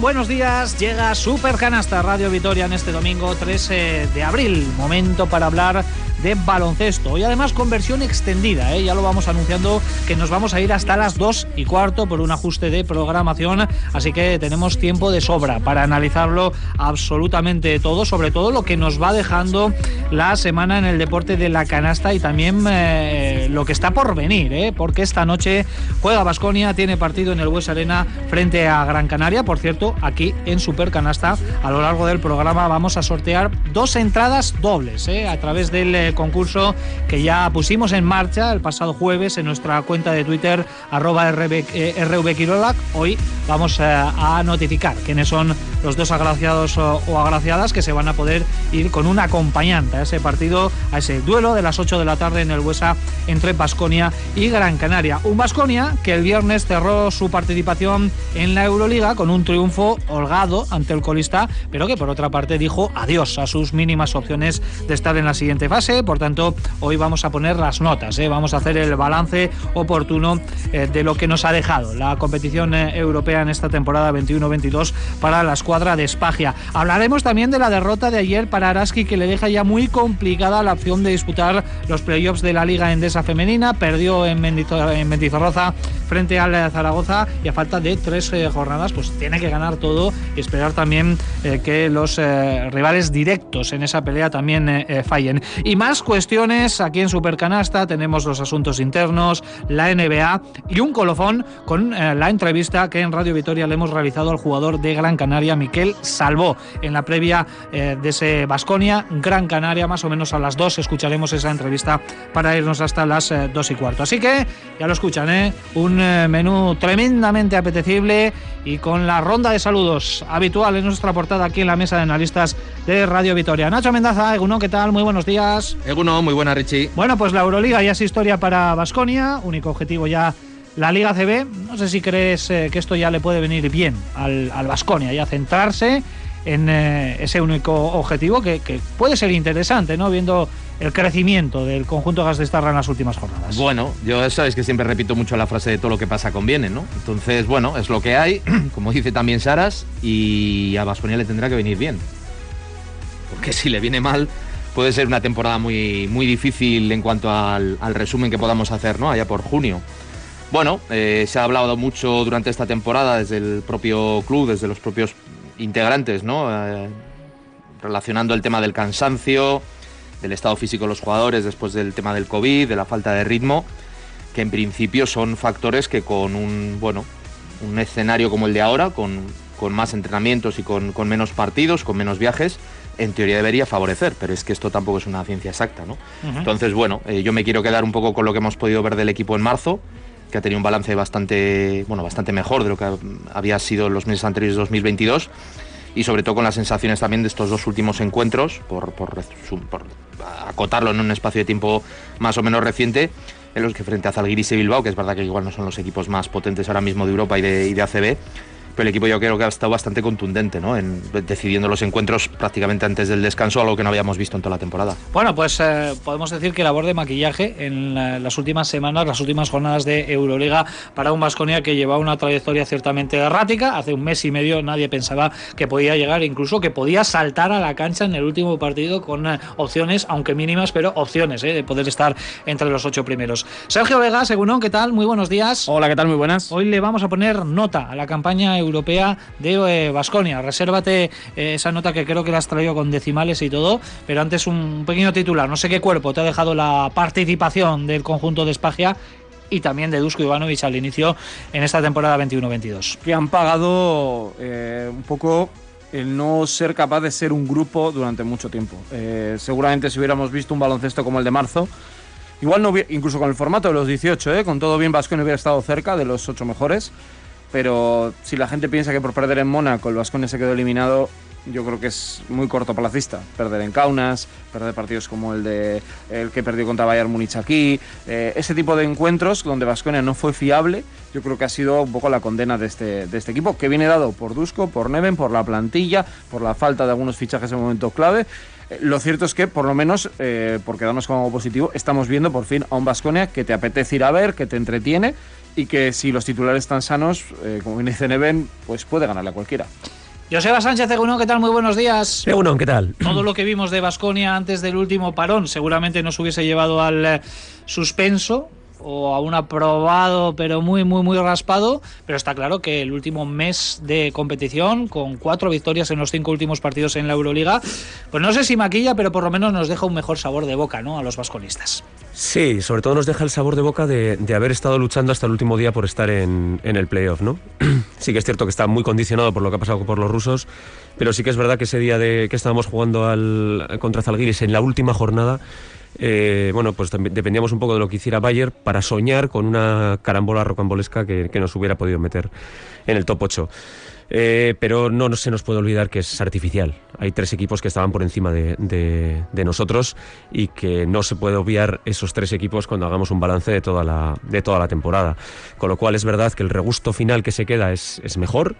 Buenos días. Llega Super Canasta Radio Vitoria en este domingo 13 de abril. Momento para hablar de baloncesto. Y además con versión extendida, ¿eh? ya lo vamos anunciando que nos vamos a ir hasta las 2 y cuarto por un ajuste de programación, así que tenemos tiempo de sobra para analizarlo absolutamente todo, sobre todo lo que nos va dejando la semana en el deporte de la canasta y también eh, lo que está por venir, ¿eh? porque esta noche juega Basconia, tiene partido en el West Arena frente a Gran Canaria, por cierto, aquí en Super Canasta, a lo largo del programa vamos a sortear dos entradas dobles ¿eh? a través del concurso que ya pusimos en marcha el pasado jueves en nuestra cuenta de Twitter, arroba RVKirolac. Hoy vamos a notificar quiénes son los dos agraciados o agraciadas que se van a poder ir con un acompañante a ese partido, a ese duelo de las 8 de la tarde en el Huesa entre Basconia y Gran Canaria. Un Basconia que el viernes cerró su participación en la Euroliga con un triunfo holgado ante el colista, pero que por otra parte dijo adiós a sus mínimas opciones de estar en la siguiente fase. Por tanto, hoy vamos a poner las notas, ¿eh? vamos a hacer el balance oportuno eh, de lo que nos ha dejado la competición eh, europea en esta temporada 21-22 para la escuadra de Espagia. Hablaremos también de la derrota de ayer para Araski que le deja ya muy complicada la opción de disputar los playoffs de la Liga Endesa Femenina. Perdió en, Mendizorroza frente al Zaragoza y a falta de tres jornadas pues tiene que ganar todo y esperar también que los rivales directos en esa pelea también fallen. Y más cuestiones aquí en Supercanasta. Tenemos los asuntos internos, la NBA y un colofón con eh, la entrevista que en Radio Vitoria le hemos realizado al jugador de Gran Canaria, Miquel Salvó, en la previa eh, de ese Basconia, Gran Canaria, más o menos a las 2 escucharemos esa entrevista para irnos hasta las 2 eh, y cuarto. Así que ya lo escuchan, ¿eh? un menú tremendamente apetecible y con la ronda de saludos habitual en nuestra portada aquí en la mesa de analistas de Radio Vitoria. Nacho Mendaza, Eguno, ¿qué tal? Muy buenos días. Eguno, muy buena Richie. Bueno, pues la Euroliga ya es historia para Basconia, único objetivo ya la Liga CB. No sé si crees eh, que esto ya le puede venir bien al Basconia, ya centrarse en eh, ese único objetivo que, puede ser interesante, ¿no? Viendo el crecimiento del conjunto Gas de Estarra en las últimas jornadas. Bueno, yo sabes que siempre repito mucho la frase de todo lo que pasa conviene, ¿no? Entonces, bueno, es lo que hay, como dice también Saras, y a Vasconia le tendrá que venir bien. Porque si le viene mal, puede ser una temporada muy, muy difícil en cuanto al, resumen que podamos hacer, ¿no? Allá por junio. Bueno, eh, se ha hablado mucho durante esta temporada desde el propio club, desde los propios integrantes, ¿no? Eh, relacionando el tema del cansancio, del estado físico de los jugadores después del tema del COVID, de la falta de ritmo, que en principio son factores que con un, bueno, un escenario como el de ahora, con, más entrenamientos y con, menos partidos, con menos viajes, en teoría debería favorecer, pero es que esto tampoco es una ciencia exacta, ¿no? Entonces, bueno, eh, yo me quiero quedar un poco con lo que hemos podido ver del equipo en marzo, que ha tenido un balance bastante, bueno, bastante mejor de lo que había sido los meses anteriores de 2022 y sobre todo con las sensaciones también de estos dos últimos encuentros, por, acotarlo en un espacio de tiempo más o menos reciente, en los que frente a Zalgiris y Bilbao, que es verdad que igual no son los equipos más potentes ahora mismo de Europa y de, y de ACB, el equipo yo creo que ha estado bastante contundente, ¿no? En decidiendo los encuentros prácticamente antes del descanso, algo que no habíamos visto en toda la temporada. Bueno, pues eh, podemos decir que labor de maquillaje en las últimas semanas, las últimas jornadas de Euroliga para un Vasconia que llevaba una trayectoria ciertamente errática. Hace un mes y medio nadie pensaba que podía llegar, incluso que podía saltar a la cancha en el último partido con eh, opciones, aunque mínimas, pero opciones eh, de poder estar entre los ocho primeros. Sergio Vega, según ¿qué tal? Muy buenos días. Hola, ¿qué tal? Muy buenas. Hoy le vamos a poner nota a la campaña europea de Basconia. Eh, Resérvate eh, esa nota que creo que la has traído con decimales y todo, pero antes un pequeño titular. No sé qué cuerpo te ha dejado la participación del conjunto de Espagia y también de Dusko Ivanovic al inicio en esta temporada 21-22. Que han pagado eh, un poco el no ser capaz de ser un grupo durante mucho tiempo. seguramente si hubiéramos visto un baloncesto como el de marzo, igual no incluso con el formato de los 18, con todo bien Basconia hubiera estado cerca de los 8 mejores pero si la gente piensa que por perder en Mónaco el Vasconia se quedó eliminado, yo creo que es muy cortoplacista. Perder en Kaunas, perder partidos como el de el que perdió contra Bayern Múnich aquí, eh, ese tipo de encuentros donde Vasconia no fue fiable, yo creo que ha sido un poco la condena de este, de este equipo, que viene dado por Dusko, por Neven, por la plantilla, por la falta de algunos fichajes en momentos clave. Eh, lo cierto es que, por lo menos, eh, por quedarnos con algo positivo, estamos viendo por fin a un Vasconia que te apetece ir a ver, que te entretiene y que si los titulares están sanos, eh, como bien dice Neven, pues puede ganarle a cualquiera. Joseba Sánchez Egunon, ¿qué tal? Muy buenos días. Egunon, ¿qué tal? Todo lo que vimos de Basconia antes del último parón seguramente nos hubiese llevado al eh, suspenso o a un aprobado pero muy muy muy raspado pero está claro que el último mes de competición con cuatro victorias en los cinco últimos partidos en la Euroliga pues no sé si maquilla pero por lo menos nos deja un mejor sabor de boca ¿no? a los vasconistas Sí, sobre todo nos deja el sabor de boca de, de haber estado luchando hasta el último día por estar en, en el playoff, ¿no? sí que es cierto que está muy condicionado por lo que ha pasado por los rusos, pero sí que es verdad que ese día de que estábamos jugando al, contra Zalgiris en la última jornada, eh, bueno, pues dependíamos un poco de lo que hiciera Bayer para soñar con una carambola rocambolesca que, que nos hubiera podido meter en el top 8. Eh, pero no, se nos puede olvidar que es artificial. Hay tres equipos que estaban por encima de, de, de, nosotros y que no se puede obviar esos tres equipos cuando hagamos un balance de toda la, de toda la temporada. Con lo cual es verdad que el regusto final que se queda es, es mejor.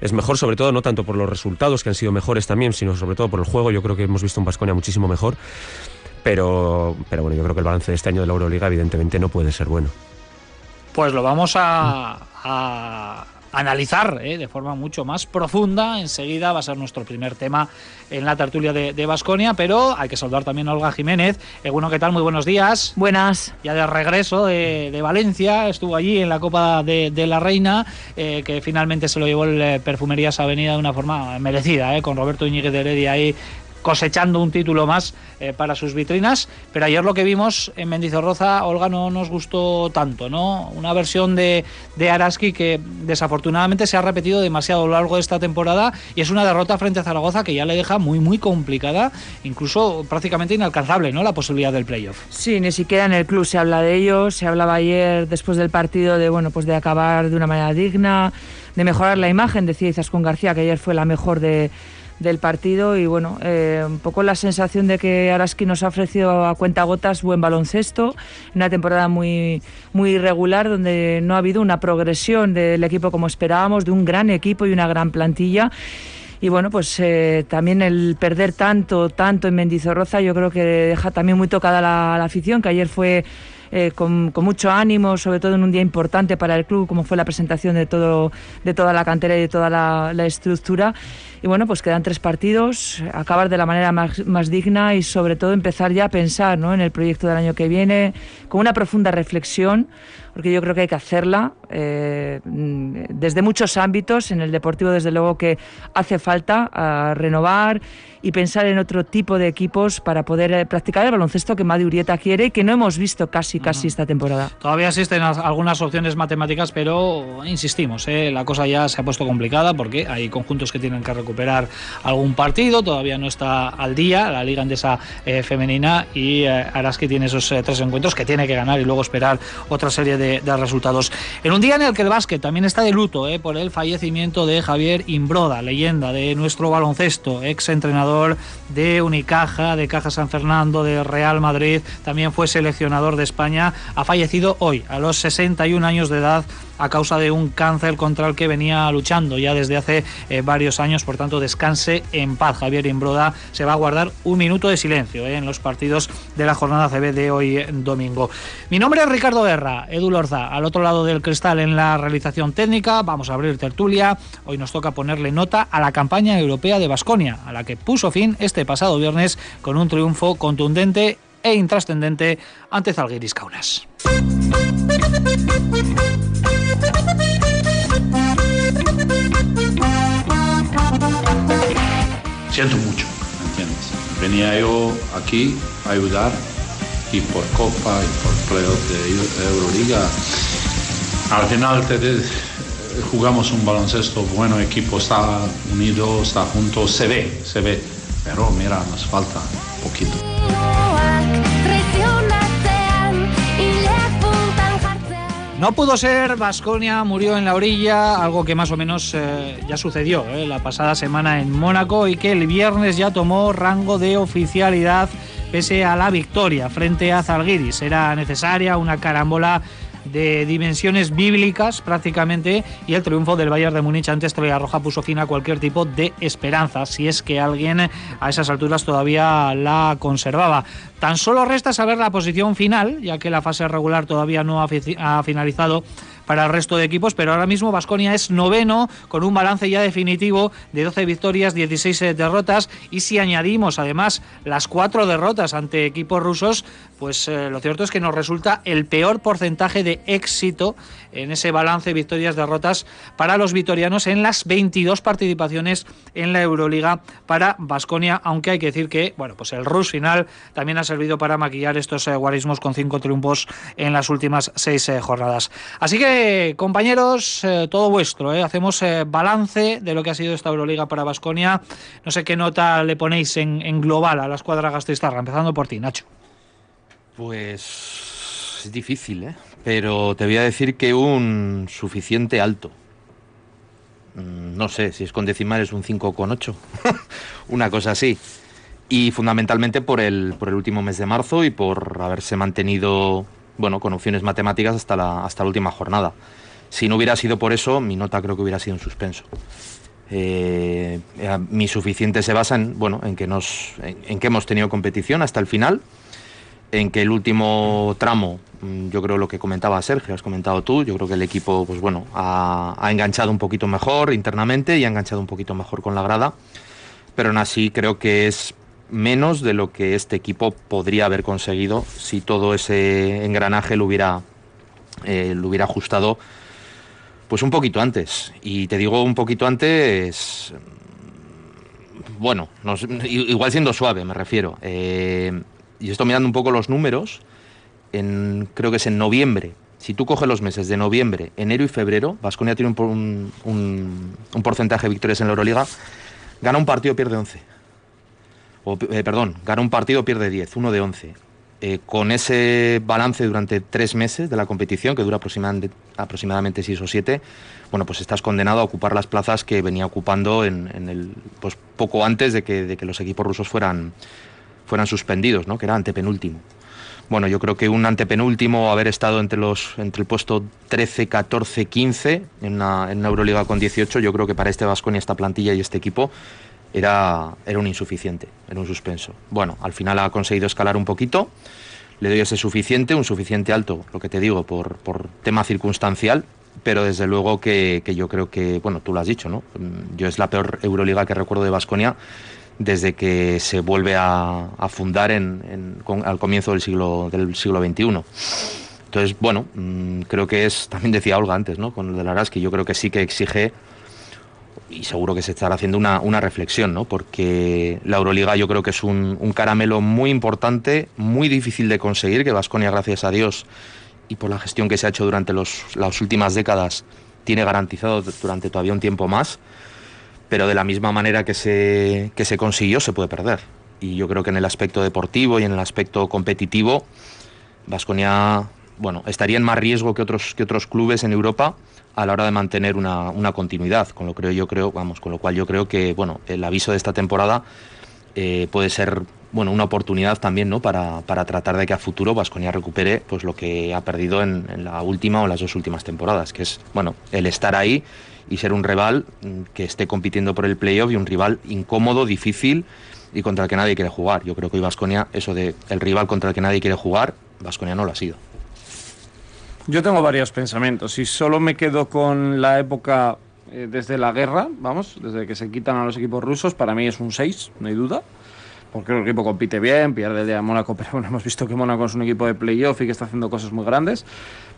Es mejor sobre todo no tanto por los resultados que han sido mejores también, sino sobre todo por el juego. Yo creo que hemos visto un Vasconia muchísimo mejor. Pero, pero bueno, yo creo que el balance de este año de la Euroliga evidentemente no puede ser bueno. Pues lo vamos a, a analizar ¿eh? de forma mucho más profunda. Enseguida va a ser nuestro primer tema en la tertulia de Basconia, pero hay que saludar también a Olga Jiménez. Eh, bueno, ¿qué tal? Muy buenos días. Buenas. Ya de regreso de, de Valencia, estuvo allí en la Copa de, de la Reina, eh, que finalmente se lo llevó el Perfumerías Avenida de una forma merecida, con Roberto Iñiguez de Heredia ahí cosechando un título más eh, para sus vitrinas, pero ayer lo que vimos en Mendizorroza, Olga, no nos gustó tanto, ¿no? Una versión de, de Araski que desafortunadamente se ha repetido demasiado a lo largo de esta temporada y es una derrota frente a Zaragoza que ya le deja muy, muy complicada, incluso prácticamente inalcanzable, ¿no? La posibilidad del playoff. Sí, ni siquiera en el club se habla de ello, se hablaba ayer después del partido de, bueno, pues de acabar de una manera digna, de mejorar la imagen, decía Izaskun García, que ayer fue la mejor de del partido y bueno, eh, un poco la sensación de que Araski nos ha ofrecido a cuentagotas buen baloncesto, una temporada muy, muy irregular donde no ha habido una progresión del equipo como esperábamos, de un gran equipo y una gran plantilla. Y bueno, pues eh, también el perder tanto, tanto en Mendizorroza, yo creo que deja también muy tocada la, afición, que ayer fue eh, con, mucho ánimo, sobre todo en un día importante para el club, como fue la presentación de, todo, de toda la cantera y de toda la estructura. Y bueno, pues quedan tres partidos, acabar de la manera más, más, digna y sobre todo empezar ya a pensar ¿no? en el proyecto del año que viene, con una profunda reflexión, porque yo creo que hay que hacerla eh, desde muchos ámbitos, en el deportivo desde luego que hace falta a renovar y pensar en otro tipo de equipos para poder eh, practicar el baloncesto que Madi Urieta quiere y que no hemos visto casi, casi esta temporada. Todavía existen algunas opciones matemáticas, pero insistimos, ¿eh? la cosa ya se ha puesto complicada porque hay conjuntos que tienen que recuperar algún partido, todavía no está al día la Liga Andesa eh, Femenina y eh, Araski tiene esos eh, tres encuentros que tiene que ganar y luego esperar otra serie de, de, resultados. En un día en el que el básquet también está de luto por el fallecimiento de Javier Imbroda, leyenda de nuestro baloncesto, ex entrenador de Unicaja, de Caja San Fernando, de Real Madrid, también fue seleccionador de España, ha fallecido hoy a los 61 años de edad a causa de un cáncer contra el que venía luchando ya desde hace eh, varios años, por tanto descanse en paz. Javier Imbroda se va a guardar un minuto de silencio eh, en los partidos de la jornada CB de hoy eh, domingo. Mi nombre es Ricardo Guerra, Edu Lorza, al otro lado del cristal en la realización técnica, vamos a abrir tertulia, hoy nos toca ponerle nota a la campaña europea de Basconia, a la que puso fin este pasado viernes con un triunfo contundente e intrascendente ante Zalgiris Kaunas. Siento mucho, ¿entiendes? Venía yo aquí a ayudar y por Copa y por playoff de Euroliga. Al final te, jugamos un baloncesto bueno, el equipo está unido, está junto, se ve, se ve. Pero mira, nos falta un poquito. No pudo ser, Vasconia murió en la orilla, algo que más o menos eh, ya sucedió eh, la pasada semana en Mónaco y que el viernes ya tomó rango de oficialidad pese a la victoria frente a Zalgiris. Era necesaria una carambola de dimensiones bíblicas prácticamente y el triunfo del Bayern de Múnich ante Estrella Roja puso fin a cualquier tipo de esperanza, si es que alguien a esas alturas todavía la conservaba. Tan solo resta saber la posición final, ya que la fase regular todavía no ha, finalizado para el resto de equipos, pero ahora mismo Vasconia es noveno con un balance ya definitivo de 12 victorias, 16 eh, derrotas y si añadimos además las cuatro derrotas ante equipos rusos, pues eh, lo cierto es que nos resulta el peor porcentaje de éxito en ese balance victorias-derrotas para los vitorianos en las 22 participaciones en la Euroliga para Vasconia, aunque hay que decir que bueno, pues el rush final también ha servido para maquillar estos eh, guarismos con cinco triunfos en las últimas seis eh, jornadas. Así que, compañeros, eh, todo vuestro, hacemos balance de lo que ha sido esta Euroliga para Vasconia. No sé qué nota le ponéis en, global a la escuadra gastistarra, empezando por ti, Nacho. Pues es difícil, ¿eh? pero te voy a decir que un suficiente alto. Mm, no sé, si es con decimales un 5,8, una cosa así. Y fundamentalmente por el, por el último mes de marzo y por haberse mantenido bueno, con opciones matemáticas hasta la, hasta la última jornada. Si no hubiera sido por eso, mi nota creo que hubiera sido un suspenso. Eh, mi suficiente se basa en, bueno, en, que nos, en que hemos tenido competición hasta el final en que el último tramo, mm, yo creo lo que comentaba Sergio, has comentado tú, yo creo que el equipo pues bueno, ha, enganchado un poquito mejor internamente y ha enganchado un poquito mejor con la grada, pero aún así creo que es menos de lo que este equipo podría haber conseguido si todo ese engranaje lo hubiera, eh, lo hubiera ajustado pues un poquito antes. Y te digo un poquito antes, bueno, igual siendo suave me refiero. Eh, y estoy mirando un poco los números, creo que es en noviembre. Si tú coges los meses de noviembre, enero y febrero, Vasconia tiene un, un, porcentaje de victorias en la Euroliga, gana un partido, pierde 11. O, eh, perdón, gana un partido, pierde 10, uno de 11. Eh, con ese balance durante tres meses de la competición, que dura aproximadamente, aproximadamente seis o siete, bueno, pues estás condenado a ocupar las plazas que venía ocupando en el, pues poco antes de que, de que los equipos rusos fueran, fueran suspendidos, ¿no? que era antepenúltimo. Bueno, yo creo que un antepenúltimo, haber estado entre, los, entre el puesto 13, 14, 15 en una, en Euroliga con 18, yo creo que para este Vasco y esta plantilla y este equipo era, era un insuficiente, era un suspenso. Bueno, al final ha conseguido escalar un poquito, le doy ese suficiente, un suficiente alto, lo que te digo, por, por tema circunstancial, pero desde luego que, yo creo que, bueno, tú lo has dicho, ¿no? Yo es la peor Euroliga que recuerdo de Vasconia desde que se vuelve a, fundar en, al comienzo del siglo, del siglo XXI. Entonces, bueno, mm, creo que es, también decía Olga antes, ¿no? con lo de la que yo creo que sí que exige, y seguro que se estará haciendo una, una reflexión, ¿no? porque la Euroliga yo creo que es un, un caramelo muy importante, muy difícil de conseguir, que Vasconia, gracias a Dios, y por la gestión que se ha hecho durante los, las últimas décadas, tiene garantizado durante todavía un tiempo más pero de la misma manera que se, que se consiguió se puede perder. Y yo creo que en el aspecto deportivo y en el aspecto competitivo, Vasconia bueno, estaría en más riesgo que otros, que otros clubes en Europa a la hora de mantener una, una continuidad, con lo, creo, yo creo, vamos, con lo cual yo creo que bueno, el aviso de esta temporada eh, puede ser bueno, una oportunidad también ¿no? para, para tratar de que a futuro Vasconia recupere pues, lo que ha perdido en, en, la última o las dos últimas temporadas, que es bueno, el estar ahí y ser un rival que esté compitiendo por el playoff y un rival incómodo, difícil y contra el que nadie quiere jugar. Yo creo que hoy Vasconia, eso de el rival contra el que nadie quiere jugar, Vasconia no lo ha sido. Yo tengo varios pensamientos. Si solo me quedo con la época eh, desde la guerra, vamos, desde que se quitan a los equipos rusos, para mí es un 6, no hay duda. Porque el equipo compite bien, pierde el día de Mónaco, pero bueno, hemos visto que Mónaco es un equipo de playoff y que está haciendo cosas muy grandes.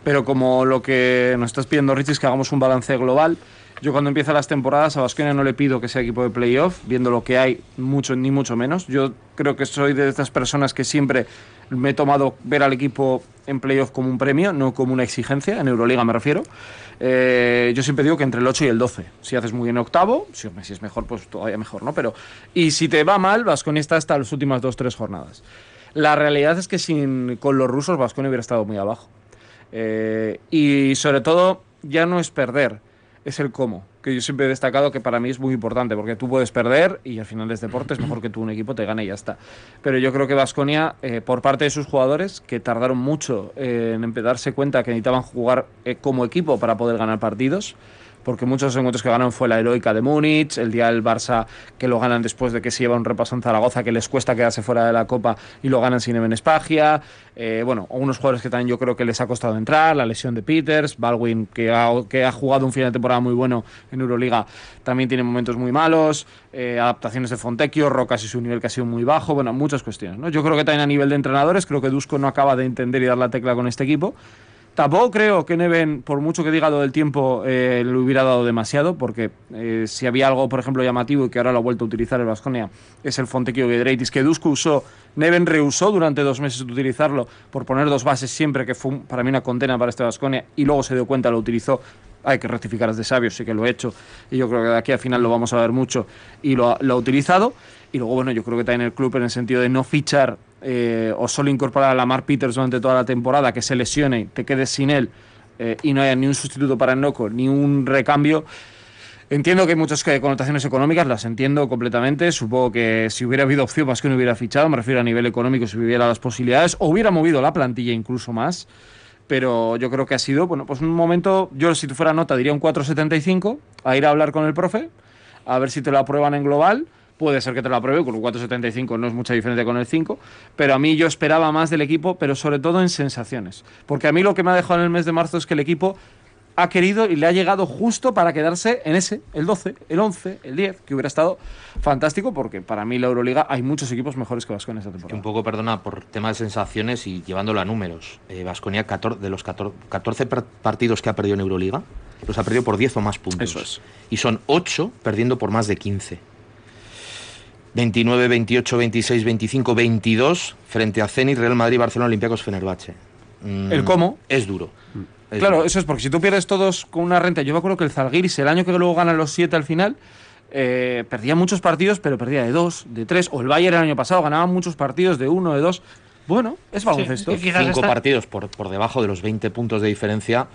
Pero como lo que nos estás pidiendo, Richie, es que hagamos un balance global, yo cuando empieza las temporadas a Vasconia no le pido que sea equipo de playoff, viendo lo que hay, mucho ni mucho menos. Yo creo que soy de estas personas que siempre me he tomado ver al equipo en playoff como un premio, no como una exigencia, en Euroliga me refiero. Eh, yo siempre digo que entre el 8 y el 12. Si haces muy bien octavo, si, es mejor, pues todavía mejor, ¿no? Pero, y si te va mal, Vasconia está hasta las últimas 2-3 jornadas. La realidad es que sin, con los rusos Vasconia hubiera estado muy abajo. Eh, y sobre todo, ya no es perder es el cómo, que yo siempre he destacado que para mí es muy importante, porque tú puedes perder y al final es deporte, es mejor que tú un equipo te gane y ya está. Pero yo creo que Vasconia, eh, por parte de sus jugadores, que tardaron mucho en darse cuenta que necesitaban jugar eh, como equipo para poder ganar partidos, porque muchos de los encuentros que ganaron fue la heroica de Múnich, el día del Barça que lo ganan después de que se lleva un repaso en Zaragoza, que les cuesta quedarse fuera de la Copa y lo ganan sin Even Espagia. Eh, bueno, unos jugadores que también yo creo que les ha costado entrar, la lesión de Peters, Baldwin, que ha, que ha jugado un final de temporada muy bueno en Euroliga, también tiene momentos muy malos, eh, adaptaciones de Fontecchio, Rocas y su nivel que ha sido muy bajo, bueno, muchas cuestiones. ¿no? Yo creo que también a nivel de entrenadores, creo que Dusko no acaba de entender y dar la tecla con este equipo. Tampoco creo que Neven, por mucho que diga lo del tiempo, eh, le hubiera dado demasiado, porque eh, si había algo, por ejemplo, llamativo y que ahora lo ha vuelto a utilizar el Vasconia, es el Fontecchio Giedraitis, que Dusko usó, Neven rehusó durante dos meses de utilizarlo por poner dos bases siempre, que fue para mí una condena para este Vasconia, y luego se dio cuenta, lo utilizó. Hay que rectificar es de sabio, sí que lo he hecho, y yo creo que de aquí al final lo vamos a ver mucho, y lo, lo ha utilizado. Y luego, bueno, yo creo que también el club, en el sentido de no fichar eh, o solo incorporar a Lamar Peters durante toda la temporada, que se lesione, te quedes sin él eh, y no haya ni un sustituto para Noco, ni un recambio. Entiendo que hay muchas eh, connotaciones económicas, las entiendo completamente. Supongo que si hubiera habido opción más que no hubiera fichado, me refiero a nivel económico, si hubiera las posibilidades, o hubiera movido la plantilla incluso más. Pero yo creo que ha sido, bueno, pues un momento, yo si fuera nota diría un 4.75, a ir a hablar con el profe, a ver si te lo aprueban en global puede ser que te lo apruebe, con un 4.75 no es mucha diferencia con el 5, pero a mí yo esperaba más del equipo, pero sobre todo en sensaciones. Porque a mí lo que me ha dejado en el mes de marzo es que el equipo ha querido y le ha llegado justo para quedarse en ese, el 12, el 11, el 10, que hubiera estado fantástico porque para mí la Euroliga hay muchos equipos mejores que Vasconia esta temporada. Que un poco, perdona, por tema de sensaciones y llevándolo a números. Vasconia, de los 14, 14 partidos que ha perdido en Euroliga, los ha perdido por 10 o más puntos. Eso es. Y son 8 perdiendo por más de 15. 29, 28, 26, 25, 22 frente a Zenit, Real Madrid, Barcelona, Olympiacos, Fenerbahce. Mm, ¿El cómo? Es duro. Es claro, duro. eso es porque si tú pierdes todos con una renta, yo me acuerdo que el Zalgiris, el año que luego ganan los 7 al final, eh, perdía muchos partidos, pero perdía de 2, de 3, o el Bayern el año pasado ganaba muchos partidos de 1, de 2. Bueno, es baloncesto. quizás Cinco partidos por, por debajo de los 20 puntos de diferencia,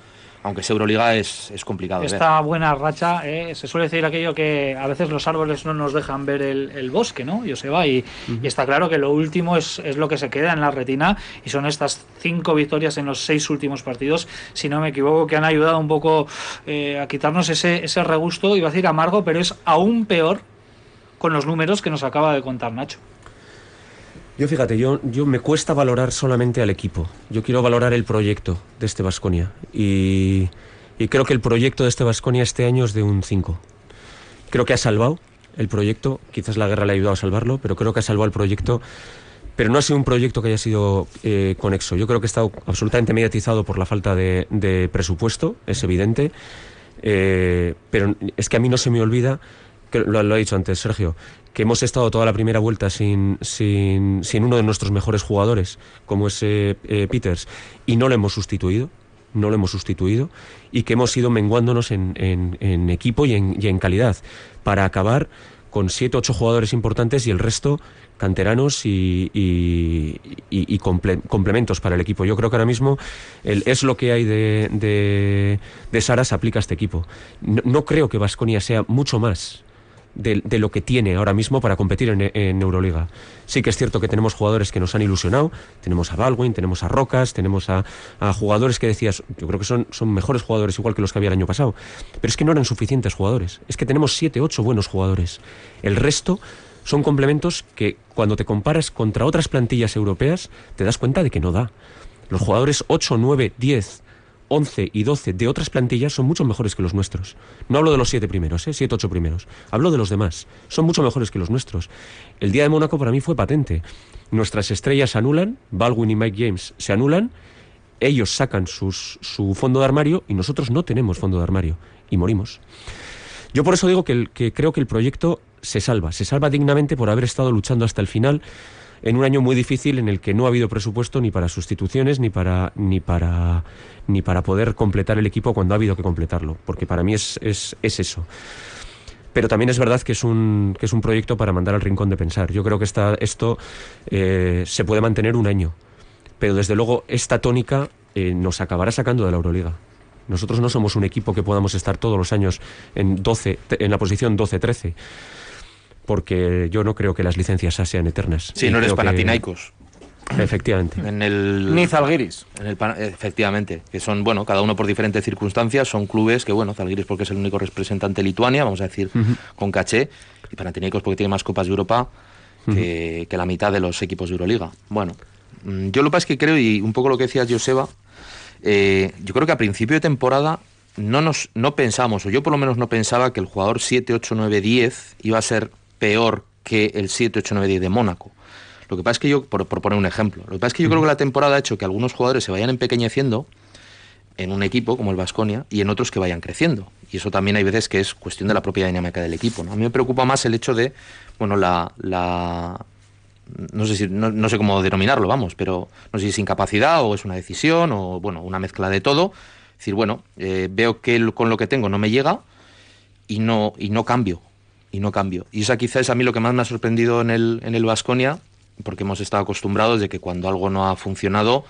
aunque es Euroliga, es, es complicado ver. Esta buena racha, eh, se suele decir aquello que a veces los árboles no nos dejan ver el, el bosque, ¿no? Y se va. Y, y está claro que lo último es, es lo que se queda en la retina y son estas cinco victorias en los seis últimos partidos, si no me equivoco, que han ayudado un poco eh, a quitarnos ese, ese regusto, iba a decir amargo, pero es aún peor con los números que nos acaba de contar Nacho. Yo fíjate, yo, yo me cuesta valorar solamente al equipo. Yo quiero valorar el proyecto de este Vasconia. Y, y creo que el proyecto de este Vasconia este año es de un 5. Creo que ha salvado el proyecto. Quizás la guerra le ha ayudado a salvarlo, pero creo que ha salvado el proyecto. Pero no ha sido un proyecto que haya sido eh, conexo. Yo creo que ha estado absolutamente mediatizado por la falta de, de presupuesto, es evidente. Eh, pero es que a mí no se me olvida, lo, ha dicho antes Sergio, que hemos estado toda la primera vuelta sin, sin, sin uno de nuestros mejores jugadores, como es eh, eh, Peters, y no lo hemos sustituido, no lo hemos sustituido, y que hemos ido menguándonos en, en- equipo y en, y en calidad, para acabar con siete, ocho jugadores importantes y el resto canteranos y, y- y- y comple- complementos para el equipo. Yo creo que ahora mismo el, es lo que hay de, de, de Saras aplica a este equipo. No, no creo que Vasconia sea mucho más de, lo que tiene ahora mismo para competir en, en Euroliga. Sí que es cierto que tenemos jugadores que nos han ilusionado, tenemos a Baldwin, tenemos a Rocas, tenemos a, a jugadores que decías, yo creo que son, son mejores jugadores igual que los que había el año pasado, pero es que no eran suficientes jugadores, es que tenemos 7, 8 buenos jugadores. El resto son complementos que cuando te comparas contra otras plantillas europeas te das cuenta de que no da. Los jugadores 8, 9, 10, 11 y 12 de otras plantillas son mucho mejores que los nuestros. No hablo de los 7 primeros, ¿eh? 7, 8 primeros. Hablo de los demás. Son mucho mejores que los nuestros. El día de Mónaco para mí fue patente. Nuestras estrellas se anulan, Baldwin y Mike James se anulan, ellos sacan sus- su fondo de armario y nosotros no tenemos fondo de armario y morimos. Yo por eso digo que, el- que creo que el proyecto se salva, se salva dignamente por haber estado luchando hasta el final en un año muy difícil en el que no ha habido presupuesto ni para sustituciones ni para ni para ni para poder completar el equipo cuando ha habido que completarlo, porque para mí es, es, es eso. Pero también es verdad que es un, que es un proyecto para mandar al rincón de pensar. Yo creo que esta, esto eh, se puede mantener un año, pero desde luego esta tónica eh, nos acabará sacando de la Euroliga. Nosotros no somos un equipo que podamos estar todos los años en, 12, te- en la posición 12-13, porque yo no creo que las licencias sean eternas. Sí, Y no eres que- Panathinaikos. Efectivamente. En el Ni Zalgiris. En el, Pan- efectivamente, que son, bueno, cada uno por diferentes circunstancias, son clubes que, bueno, Zalgiris porque es el único representante de Lituania, vamos a decir, con caché, y Panathinaikos porque tiene más Copas de Europa que, que la mitad de los equipos de Euroliga. Bueno, mm, yo lo que pasa es que creo, y un poco lo que decías, Joseba, eh, yo creo que a principio de temporada no, nos, no pensamos, o yo por lo menos no pensaba que el jugador 7, 8, 9, 10 iba a ser peor que el 7, 8, 9, 10 de Mónaco. Lo que pasa es que yo, por, por poner un ejemplo, lo que pasa es que yo creo que la temporada ha hecho que algunos jugadores se vayan empequeñeciendo en un equipo como el Vasconia y en otros que vayan creciendo. Y eso también hay veces que es cuestión de la propia dinámica del equipo. ¿no? A mí me preocupa más el hecho de, bueno, la, la no sé si no, no sé cómo denominarlo, vamos, pero no sé si es incapacidad o es una decisión o bueno, una mezcla de todo. Es decir, bueno, eh, veo que el- con lo que tengo no me llega y no y no cambio y no cambio. Y esa quizá es a mí lo que más me ha sorprendido en el en el Vasconia, porque hemos estado acostumbrados de que cuando algo no ha funcionado,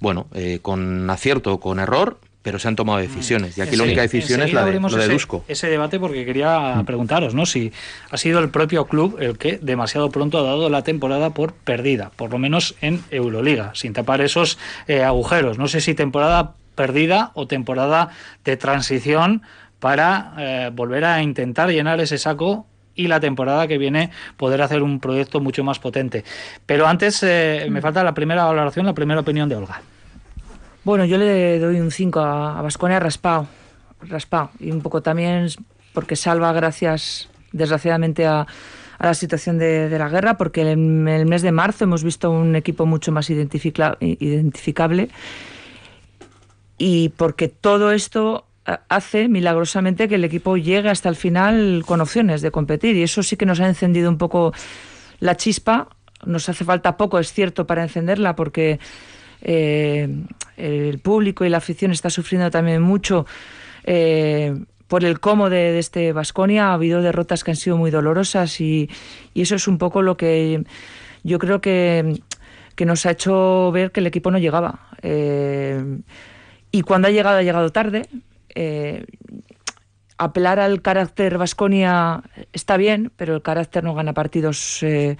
bueno, eh, con acierto o con error, pero se han tomado decisiones. Y aquí la única decisión es la de, lo de ese, Dusko. ese debate porque quería preguntaros, ¿no? Si ha sido el propio club el que demasiado pronto ha dado la temporada por perdida, por lo menos en Euroliga, sin tapar esos eh, agujeros. No sé si temporada perdida o temporada de transición para eh, volver a intentar llenar ese saco y la temporada que viene poder hacer un proyecto mucho más potente. Pero antes eh, me falta la primera valoración, la primera opinión de Olga. Bueno, yo le doy un 5 a Vasconia raspado, raspado. Y un poco también porque salva gracias, desgraciadamente, a, a la situación de, de la guerra, porque en el mes de marzo hemos visto un equipo mucho más identifica- identificable y porque todo esto hace milagrosamente que el equipo llegue hasta el final con opciones de competir y eso sí que nos ha encendido un poco la chispa. Nos hace falta poco, es cierto, para encenderla porque eh, el público y la afición está sufriendo también mucho eh, por el cómo de, este Vasconia. Ha habido derrotas que han sido muy dolorosas y, y eso es un poco lo que yo creo que, que nos ha hecho ver que el equipo no llegaba. Eh, y cuando ha llegado, ha llegado tarde. Eh, apelar al carácter Vasconia está bien, pero el carácter no gana partidos eh,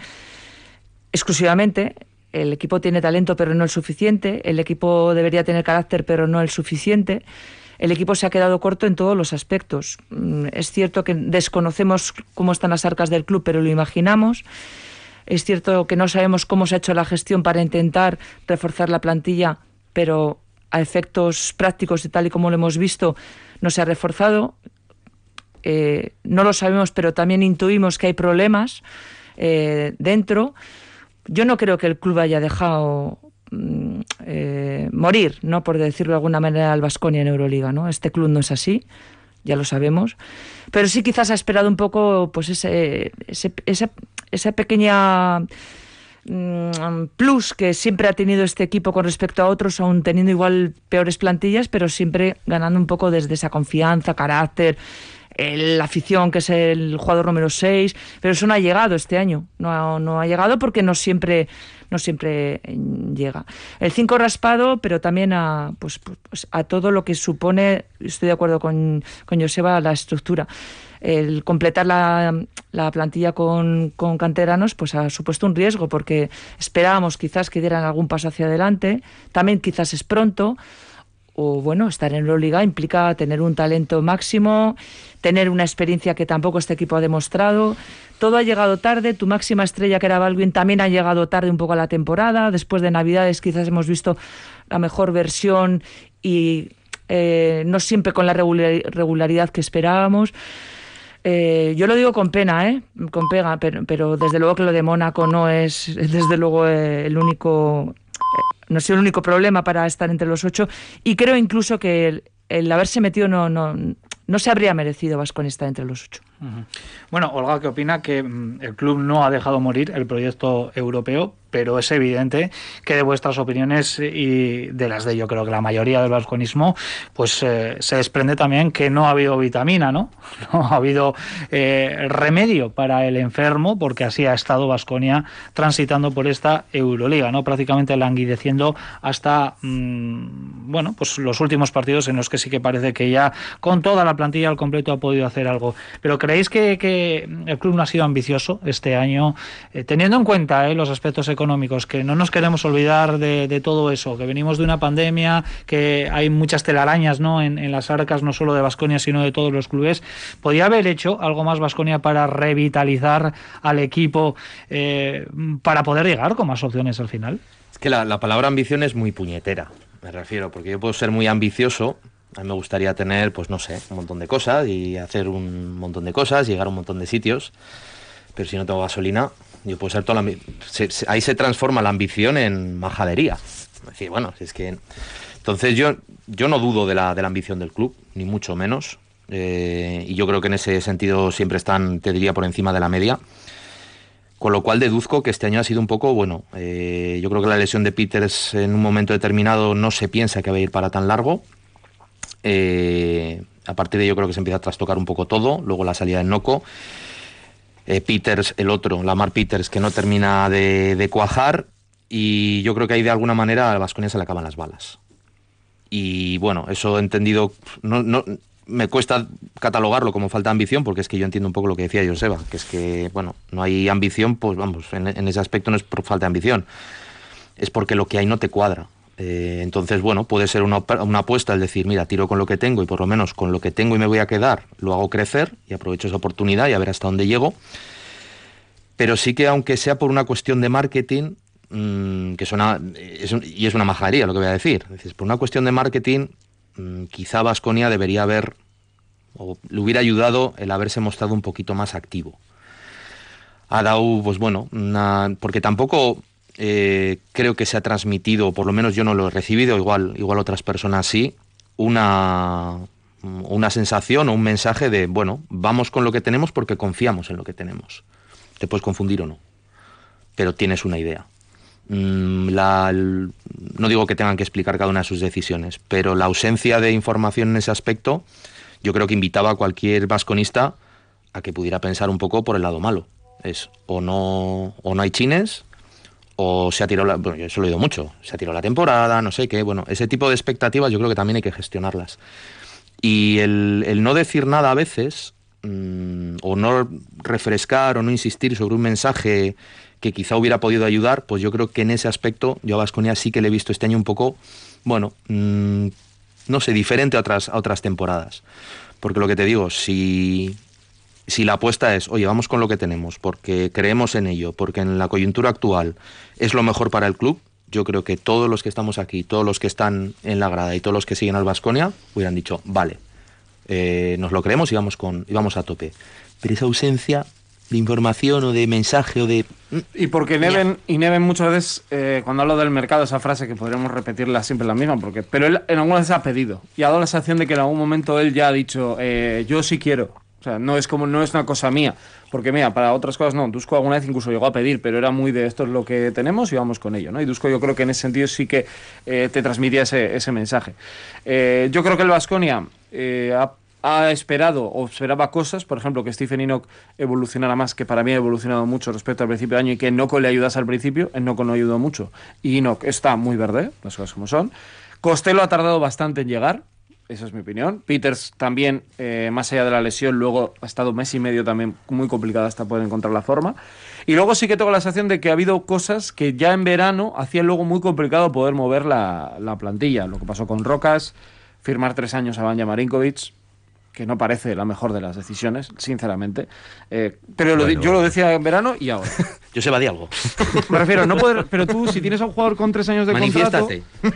exclusivamente. El equipo tiene talento, pero no el suficiente. El equipo debería tener carácter, pero no el suficiente. El equipo se ha quedado corto en todos los aspectos. Mm, Es cierto que desconocemos cómo están las arcas del club, pero lo imaginamos. Es cierto que no sabemos cómo se ha hecho la gestión para intentar reforzar la plantilla, pero a efectos prácticos y tal y como lo hemos visto, no se ha reforzado. Eh, no lo sabemos, pero también intuimos que hay problemas eh, dentro. Yo no creo que el club haya dejado mm, eh, morir, no por decirlo de alguna manera, al Vasconia en Euroliga. ¿no? Este club no es así, ya lo sabemos. Pero sí quizás ha esperado un poco pues ese, ese- esa, esa pequeña mm, plus que siempre ha tenido este equipo con respecto a otros, aún teniendo igual peores plantillas, pero siempre ganando un poco desde esa confianza, carácter, la afición, que es el jugador número 6, pero eso no ha llegado este año, no ha, no ha llegado porque no siempre, no siempre eh, llega. El 5 raspado, pero también a, pues, pues, a todo lo que supone, estoy de acuerdo con, con Joseba, la estructura. El completar la, la plantilla con, con canteranos pues ha supuesto un riesgo porque esperábamos quizás que dieran algún paso hacia adelante, también quizás es pronto, o bueno, estar en Euroliga implica tener un talento máximo, tener una experiencia que tampoco este equipo ha demostrado. Todo ha llegado tarde, tu máxima estrella que era Baldwin también ha llegado tarde un poco a la temporada, después de Navidades quizás hemos visto la mejor versión y eh, no siempre con la regular- regularidad que esperábamos. Eh, yo lo digo con pena, ¿eh? Con pega, pero, pero desde luego que lo de Mónaco no es, desde luego, eh, el único, eh, no ha sido el único problema para estar entre los ocho. Y creo incluso que el, haberse metido no se habría merecido Vasconi estar entre los ocho. Bueno, Olga, que opina que mm, el club no ha dejado morir el proyecto europeo, pero es evidente que de vuestras opiniones y de las de yo creo que la mayoría del vasconismo, pues eh, se desprende también que no ha habido vitamina, ¿no? No ha habido eh, remedio para el enfermo, porque así ha estado Vasconia transitando por esta Euroliga, ¿no? Prácticamente languideciendo hasta, mm, bueno, pues los últimos partidos en los que sí que parece que ya con toda la plantilla al completo ha podido hacer algo. Pero ¿creéis que, el club no ha sido ambicioso este año, eh, teniendo en cuenta eh, los aspectos económicos? que no nos queremos olvidar de, todo eso, que venimos de una pandemia, que hay muchas telarañas ¿no? en, las arcas, no solo de Vasconia, sino de todos los clubes. ¿Podría haber hecho algo más Vasconia para revitalizar al equipo, eh, para poder llegar con más opciones al final? Es que la palabra ambición es muy puñetera, me refiero, porque yo puedo ser muy ambicioso, a mí me gustaría tener, pues no sé, un montón de cosas y hacer un montón de cosas, llegar a un montón de sitios. Pero si no tengo gasolina, yo puedo ser toda la... ahí se transforma la ambición en majadería. Es decir, bueno, es que... Entonces yo, yo no dudo de la, de la ambición del club, ni mucho menos. Eh, y yo creo que en ese sentido siempre están, te diría, por encima de la media. Con lo cual deduzco que este año ha sido un poco, bueno, eh, yo creo que la lesión de Peters en un momento determinado no se piensa que va a ir para tan largo. Eh, a partir de ello creo que se empieza a trastocar un poco todo, luego la salida de Noco. Eh, Peters, el otro, Lamar Peters, que no termina de, cuajar. Y yo creo que ahí de alguna manera a Vasconia se le acaban las balas. Y bueno, eso entendido, no, me cuesta catalogarlo como falta de ambición, porque es que yo entiendo un poco lo que decía Joseba, que es que, bueno, no hay ambición, pues vamos, en ese aspecto no es por falta de ambición, es porque lo que hay no te cuadra. Eh, entonces, bueno, puede ser una, apuesta el decir, mira, tiro con lo que tengo y por lo menos con lo que tengo y me voy a quedar, lo hago crecer y aprovecho esa oportunidad y a ver hasta dónde llego. Pero sí que aunque sea por una cuestión de marketing, mm, que suena, y es una majadería lo que voy a decir, es por una cuestión de marketing, mm, quizá Vasconia debería haber, o le hubiera ayudado el haberse mostrado un poquito más activo. Ha dado, pues bueno, porque tampoco eh, creo que se ha transmitido, por lo menos yo no lo he recibido, igual, igual otras personas sí, una, una sensación o un mensaje de, bueno, vamos con lo que tenemos porque confiamos en lo que tenemos. Te puedes confundir o no, pero tienes una idea. Mm, no digo que tengan que explicar cada una de sus decisiones, pero la ausencia de información en ese aspecto yo creo que invitaba a cualquier vasconista a que pudiera pensar un poco por el lado malo. Es o no, o no hay chines o se ha tirado la, bueno, yo eso lo he mucho, se ha tirado la temporada, no sé qué, bueno, ese tipo de expectativas yo creo que también hay que gestionarlas. Y el, no decir nada a veces, mm, o no refrescar o no insistir sobre un mensaje que quizá hubiera podido ayudar, pues yo creo que en ese aspecto yo a Vasconia sí que le he visto este año un poco, bueno, mm, no sé, diferente a otras, a otras temporadas. Porque lo que te digo, si, si la apuesta es, oye, vamos con lo que tenemos, porque creemos en ello, porque en la coyuntura actual es lo mejor para el club, yo creo que todos los que estamos aquí, todos los que están en la grada y todos los que siguen al Vasconia hubieran dicho, vale, eh, nos lo creemos y vamos, con, y vamos a tope. Pero esa ausencia de información o de mensaje o de... Y porque Neven, y Neven muchas veces, eh, cuando hablo del mercado, esa frase que podríamos repetirla siempre la misma, porque pero él en alguna vez ha pedido y ha dado la sensación de que en algún momento él ya ha dicho, eh, yo sí quiero, no es como no es una cosa mía, porque mira, para otras cosas no. Dusko alguna vez incluso llegó a pedir, pero era muy de esto es lo que tenemos y vamos con ello, ¿no? Y Dusko yo creo que en ese sentido sí que eh, te transmitía ese, mensaje. Eh, yo creo que el Vasconia eh, ha, esperado o esperaba cosas, por ejemplo, que Stephen Enoch evolucionara más, que para mí ha evolucionado mucho respecto al principio de año y que Noco le ayudase al principio, en Noco no ayudó mucho. Y Enoch está muy verde, las cosas como son. Costello ha tardado bastante en llegar, esa es mi opinión. Peters también, eh, más allá de la lesión, luego ha estado un mes y medio también muy complicada hasta poder encontrar la forma. Y luego sí que tengo la sensación de que ha habido cosas que ya en verano hacían luego muy complicado poder mover la, la plantilla. Lo que pasó con Rocas, firmar tres años a Banja Marinkovic, que no parece la mejor de las decisiones, sinceramente. Eh, pero yo lo decía en verano y ahora. Yo se va algo. Me refiero, no poder, pero tú, si tienes a un jugador con tres años de contrato,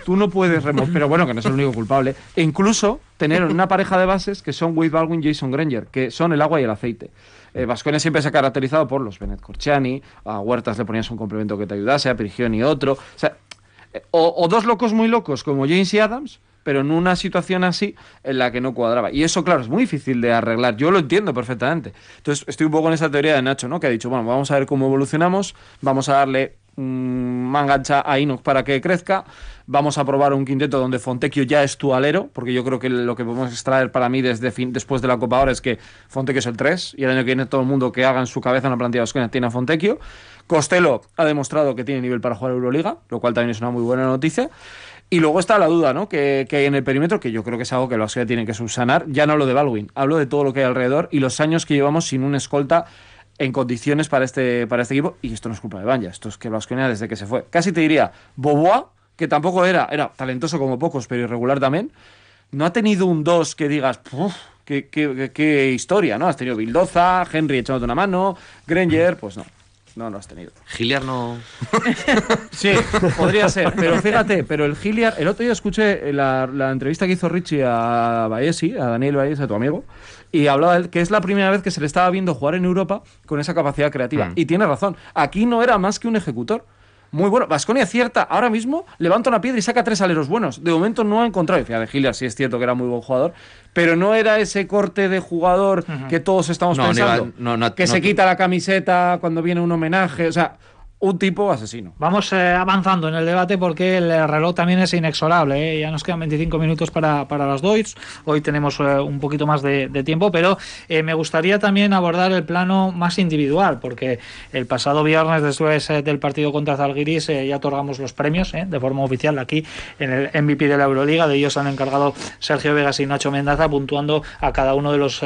tú no puedes remover. Pero bueno, que no es el único culpable. E incluso tener una pareja de bases que son Wade Baldwin y Jason Granger, que son el agua y el aceite. Eh, siempre se ha caracterizado por los Bennett Corciani, a Huertas le ponías un complemento que te ayudase, a y otro. O sea, eh, o dos locos muy locos como James y Adams, pero en una situación así en la que no cuadraba. Y eso, claro, es muy difícil de arreglar. Yo lo entiendo perfectamente. Entonces, estoy un poco en esa teoría de Nacho, ¿no? Que ha dicho, bueno, vamos a ver cómo evolucionamos, vamos a darle un mangancha a Inox para que crezca. Vamos a probar un quinteto donde Fontecchio ya es tu alero, porque yo creo que lo que podemos extraer para mí desde fin, después de la Copa ahora es que Fontecchio es el 3 y el año que viene todo el mundo que haga en su cabeza una plantilla de tiene a Fontecchio. Costello ha demostrado que tiene nivel para jugar Euroliga, lo cual también es una muy buena noticia. Y luego está la duda ¿no? que, hay en el perímetro, que yo creo que es algo que los tienen que subsanar. Ya no hablo de Baldwin, hablo de todo lo que hay alrededor y los años que llevamos sin un escolta en condiciones para este, para este equipo. Y esto no es culpa de Banja, esto es que Vasconia desde que se fue. Casi te diría, Boboa, que tampoco era, era talentoso como pocos, pero irregular también, no ha tenido un 2 que digas, "Puf, qué- qué historia, ¿no? Has tenido Bildoza, Henry echándote una mano, Granger, pues no. No lo has tenido. Giliar no. Sí, podría ser. Pero fíjate, pero el Giliar, el otro día escuché la, la entrevista que hizo Richie a Baesi, a Daniel Baesi, a tu amigo, y hablaba él que es la primera vez que se le estaba viendo jugar en Europa con esa capacidad creativa. Mm. Y tiene razón. Aquí no era más que un ejecutor. Muy bueno. Vasconia cierta, ahora mismo levanta una piedra y saca tres aleros buenos. De momento no ha encontrado. Y fíjate, Giliar sí es cierto que era muy buen jugador, pero no era ese corte de jugador que todos estamos No, pensando. no, no- que no- se quita la camiseta cuando viene un homenaje. O sea, un tipo asesino. Vamos eh, avanzando en el debate porque el eh, reloj también es inexorable. ¿eh? Ya nos quedan 25 minutos para, para las Deutsch. Hoy tenemos eh, un poquito más de, de tiempo, pero eh, me gustaría también abordar el plano más individual, porque el pasado viernes, después eh, del partido contra Zalgiris, ya otorgamos los premios de forma oficial aquí en el MVP de la Euroliga. De ellos se han encargado Sergio Vegas y Nacho Mendaza, puntuando a cada uno de los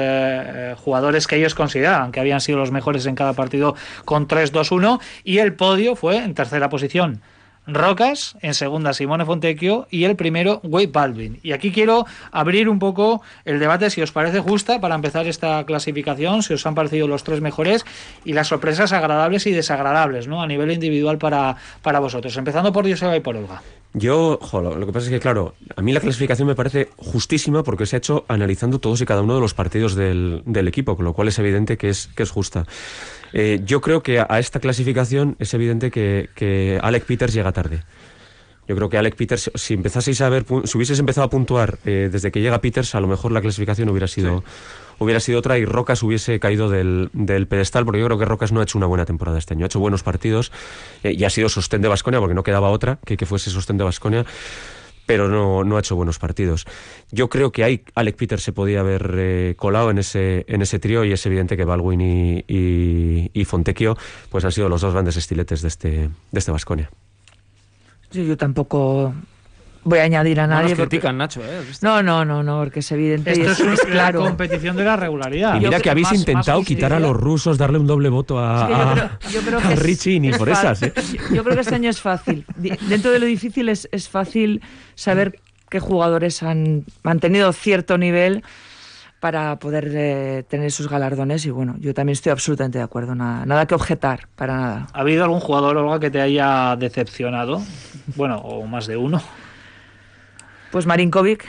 jugadores que ellos consideraban que habían sido los mejores en cada partido con 3-2-1. Y el podio fue en tercera posición. Rocas, en segunda Simone Fontecchio y el primero Wade Baldwin. Y aquí quiero abrir un poco el debate si os parece justa para empezar esta clasificación, si os han parecido los tres mejores y las sorpresas agradables y desagradables ¿no? a nivel individual para, para vosotros. Empezando por Joseba y por Olga. Yo, jo, lo, lo que pasa es que, claro, a mí la clasificación me parece justísima porque se ha hecho analizando todos y cada uno de los partidos del, del equipo, con lo cual es evidente que es, que es justa. Eh, yo creo que a, esta clasificación es evidente que, que Alec Peters llega tarde. Yo creo que Alec Peters, si empezaseis a ver, si hubieses empezado a puntuar eh, desde que llega Peters, a lo mejor la clasificación hubiera sido, hubiera sido otra y Rocas hubiese caído del, del pedestal, porque yo creo que Rocas no ha hecho una buena temporada este año. Ha hecho buenos partidos eh, y ha sido sostén de Basconia, porque no quedaba otra que que fuese sostén de Basconia pero no, no ha hecho buenos partidos. Yo creo que ahí Alec Peters se podía haber eh, colado en ese, en ese trío y es evidente que Baldwin y, Fontecchio pues han sido los dos grandes estiletes de este, de este Basconia. Sí, yo tampoco voy a añadir a No nadie. nos porque- critican, Nacho, ¿eh? No, no, no, no, porque es evidente y Esto es, es, la claro. competición de la regularidad. Y mira que habéis Más- más intentado quitar a los rusos, darle un doble voto a, que yo a- creo- yo creo a que es- Richie y ni es por esas. ¿eh? Yo- creo que este año es fácil. Dentro de lo difícil es, es fácil saber qué jugadores han mantenido cierto nivel para poder eh, tener sus galardones y bueno, yo también estoy absolutamente de acuerdo, nada, nada que objetar, para nada. ¿Ha habido algún jugador, Olga, que te haya decepcionado? Bueno, o más de uno. Pues Marinkovic,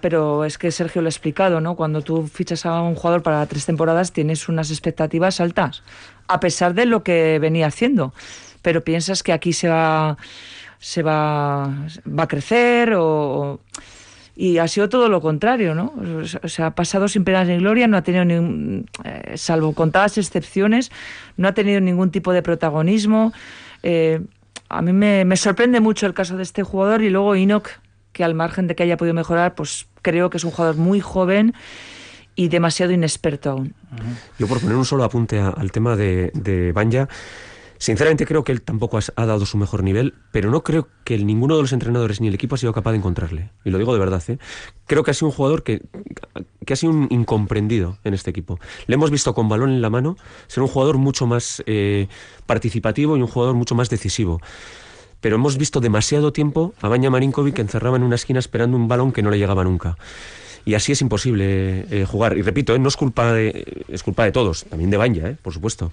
pero es que Sergio lo ha explicado, ¿no? Cuando tú fichas a un jugador para tres temporadas tienes unas expectativas altas, a pesar de lo que venía haciendo. Pero piensas que aquí se va, se va, va a crecer o, y ha sido todo lo contrario, ¿no? O sea, ha pasado sin penas ni gloria, no ha tenido ningún, eh, salvo contadas excepciones, no ha tenido ningún tipo de protagonismo. Eh, a mí me, me sorprende mucho el caso de este jugador y luego Enoch, que al margen de que haya podido mejorar, pues creo que es un jugador muy joven y demasiado inexperto aún. Yo por poner un solo apunte a- al tema de, de Banja, sinceramente creo que él tampoco has- ha, dado su mejor nivel, pero no creo que ninguno de los entrenadores ni el equipo ha sido capaz de encontrarle. Y lo digo de verdad, ¿eh? Creo que ha sido un jugador que, que ha sido un incomprendido en este equipo. Le hemos visto con balón en la mano ser un jugador mucho más eh, participativo y un jugador mucho más decisivo. Pero hemos visto demasiado tiempo a Banja Marinkovic que encerraba en una esquina esperando un balón que no le llegaba nunca. Y así es imposible eh, jugar. Y repito, eh, no es culpa de, es culpa de todos, también de Banja, eh, por supuesto.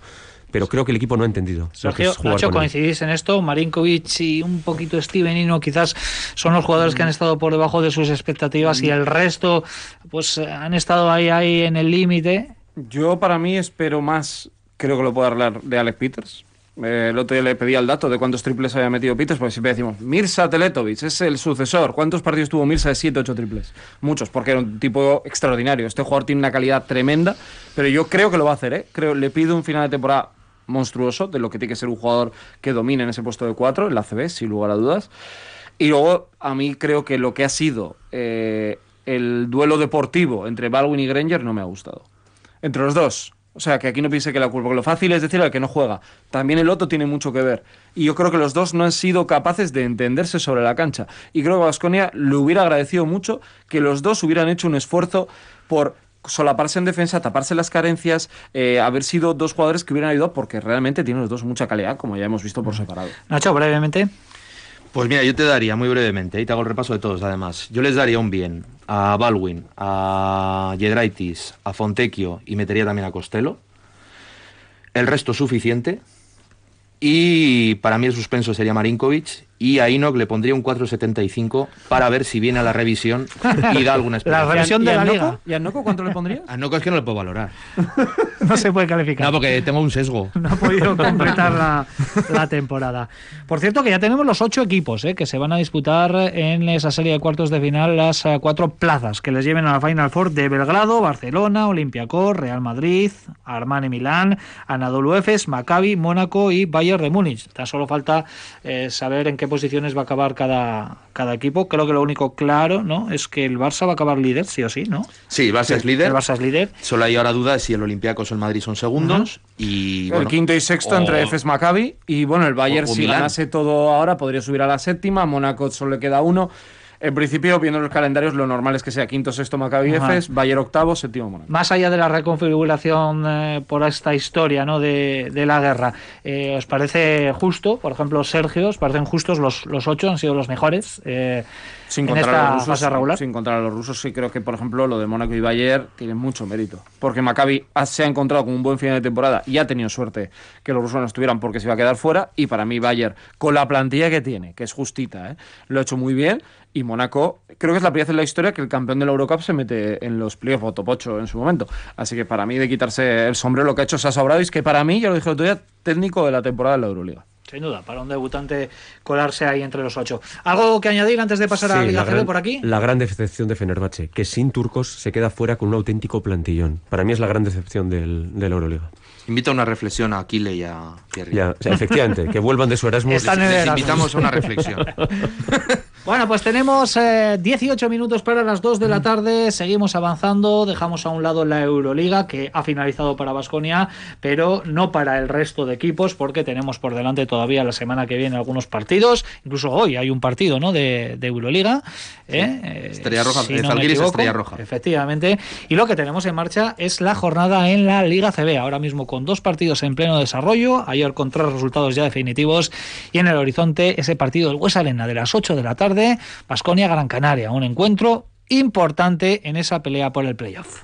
Pero creo que el equipo no ha entendido. lo que Sergio, Nacho, coincidís en esto. Marinkovic y un poquito Steven Ino quizás son los jugadores que han estado por debajo de sus expectativas y el resto pues han estado ahí, ahí en el límite. Yo para mí espero más, creo que lo puedo hablar de Alec Peters. Eh, el otro día le pedía el dato de cuántos triples había metido Peters, porque siempre decimos, Mirza Teletovic es el sucesor. ¿Cuántos partidos tuvo Mirza de 7, 8 triples? Muchos, porque era un tipo extraordinario. Este jugador tiene una calidad tremenda, pero yo creo que lo va a hacer, ¿eh? Creo, le pido un final de temporada monstruoso, de lo que tiene que ser un jugador que domine en ese puesto de 4, en la CB, sin lugar a dudas. Y luego, a mí creo que lo que ha sido eh, el duelo deportivo entre Baldwin y Granger no me ha gustado. Entre los dos. O sea, que aquí no piense que la culpa, lo fácil es decir al que no juega. También el otro tiene mucho que ver. Y yo creo que los dos no han sido capaces de entenderse sobre la cancha. Y creo que Vasconia le hubiera agradecido mucho que los dos hubieran hecho un esfuerzo por solaparse en defensa, taparse las carencias, eh, haber sido dos jugadores que hubieran ayudado porque realmente tienen los dos mucha calidad, como ya hemos visto por separado. Nacho, brevemente. Pues mira, yo te daría muy brevemente, y te hago el repaso de todos además. Yo les daría un bien a Baldwin, a Yedraitis, a Fontecchio y metería también a Costello. El resto suficiente. Y para mí el suspenso sería Marinkovic y a Inok le pondría un 4.75 para ver si viene a la revisión y da alguna La explicación. revisión de ¿Y a la Noco? liga. ¿Y a Noco cuánto le pondrías? A Noko es que no le puedo valorar. No se puede calificar. No, porque tengo un sesgo. no ha podido completar la, la temporada. Por cierto, que ya tenemos los ocho equipos eh, que se van a disputar en esa serie de cuartos de final las eh, cuatro plazas que les lleven a la Final Four de Belgrado, Barcelona, Olympiacos, Real Madrid, Armani Milán, Anadolu Efes, Maccabi, Mónaco y Bayern de Múnich. Tan solo falta eh, saber en qué posiciones va a acabar cada, cada equipo. Creo que lo único claro ¿no? es que el Barça va a acabar líder, sí o sí, ¿no? Sí, Barça es líder. El Barça es líder. Solo hay ahora duda de si el Olympiacos o el Madrid son segundos. y, el quinto y sexto o- entre Efes Maccabi y bueno, el Bayern o si Milán. ganase todo ahora podría subir a la séptima, Mónaco solo le queda uno. En principio, viendo los calendarios, lo normal es que sea quinto, sexto Maccabi. Efes, Bayern octavo, séptimo Mónaco. Más allá de la reconfiguración eh, por esta historia ¿no? de, de la guerra, eh, ¿os parece justo? Por ejemplo, Sergio, ¿os parecen justos los, los ocho? ¿Han sido los mejores? eh, Sin en esta a los rusos, fase regular. sin los rusos, sí creo que, por ejemplo, lo de Mónaco y Bayern tiene mucho mérito. Porque Maccabi se ha encontrado con un buen final de temporada y ha tenido suerte que los rusos no estuvieran porque se iba a quedar fuera. Y para mí, Bayern, con la plantilla que tiene, que es justita, lo ha hecho muy bien. Y Mónaco, creo que es la primera vez en la historia que el campeón de la Eurocup se mete en los playoffs o top 8 en su momento. Así que para mí, de quitarse el sombrero, lo que ha hecho Sasa Obradovic, que para mí, ya lo dije el otro día, técnico de la temporada de la Euroliga. sin duda, para un debutante colarse ahí entre los ocho. ¿Algo que añadir antes de pasar a la Sí, Liga la CB gran, por aquí? la gran decepción de Fenerbahce, que sin turcos se queda fuera con un auténtico plantillón. Para mí es la gran decepción del, de la Euroliga. Invito a una reflexión a Aquile y a Thierry. Ya, o sea, efectivamente, que vuelvan de su Erasmus. Les Erasmus. invitamos a una reflexión. Bueno, pues tenemos eh, 18 minutos para las 2 de la tarde. Seguimos avanzando. Dejamos a un lado la Euroliga, que ha finalizado para Basconia, pero no para el resto de equipos, porque tenemos por delante todavía la semana que viene algunos partidos. Incluso hoy hay un partido ¿no? de, de Euroliga. ¿eh? Eh, Estrella Roja, si eh, no equivoco. Estrella Roja. Efectivamente. Y lo que tenemos en marcha es la jornada en la Liga CB. Ahora mismo con dos partidos en pleno desarrollo. Ayer con tres resultados ya definitivos. Y en el horizonte ese partido del Huesa Arena de las 8 de la tarde. Basconia Gran Canaria. Un encuentro importante en esa pelea por el playoff.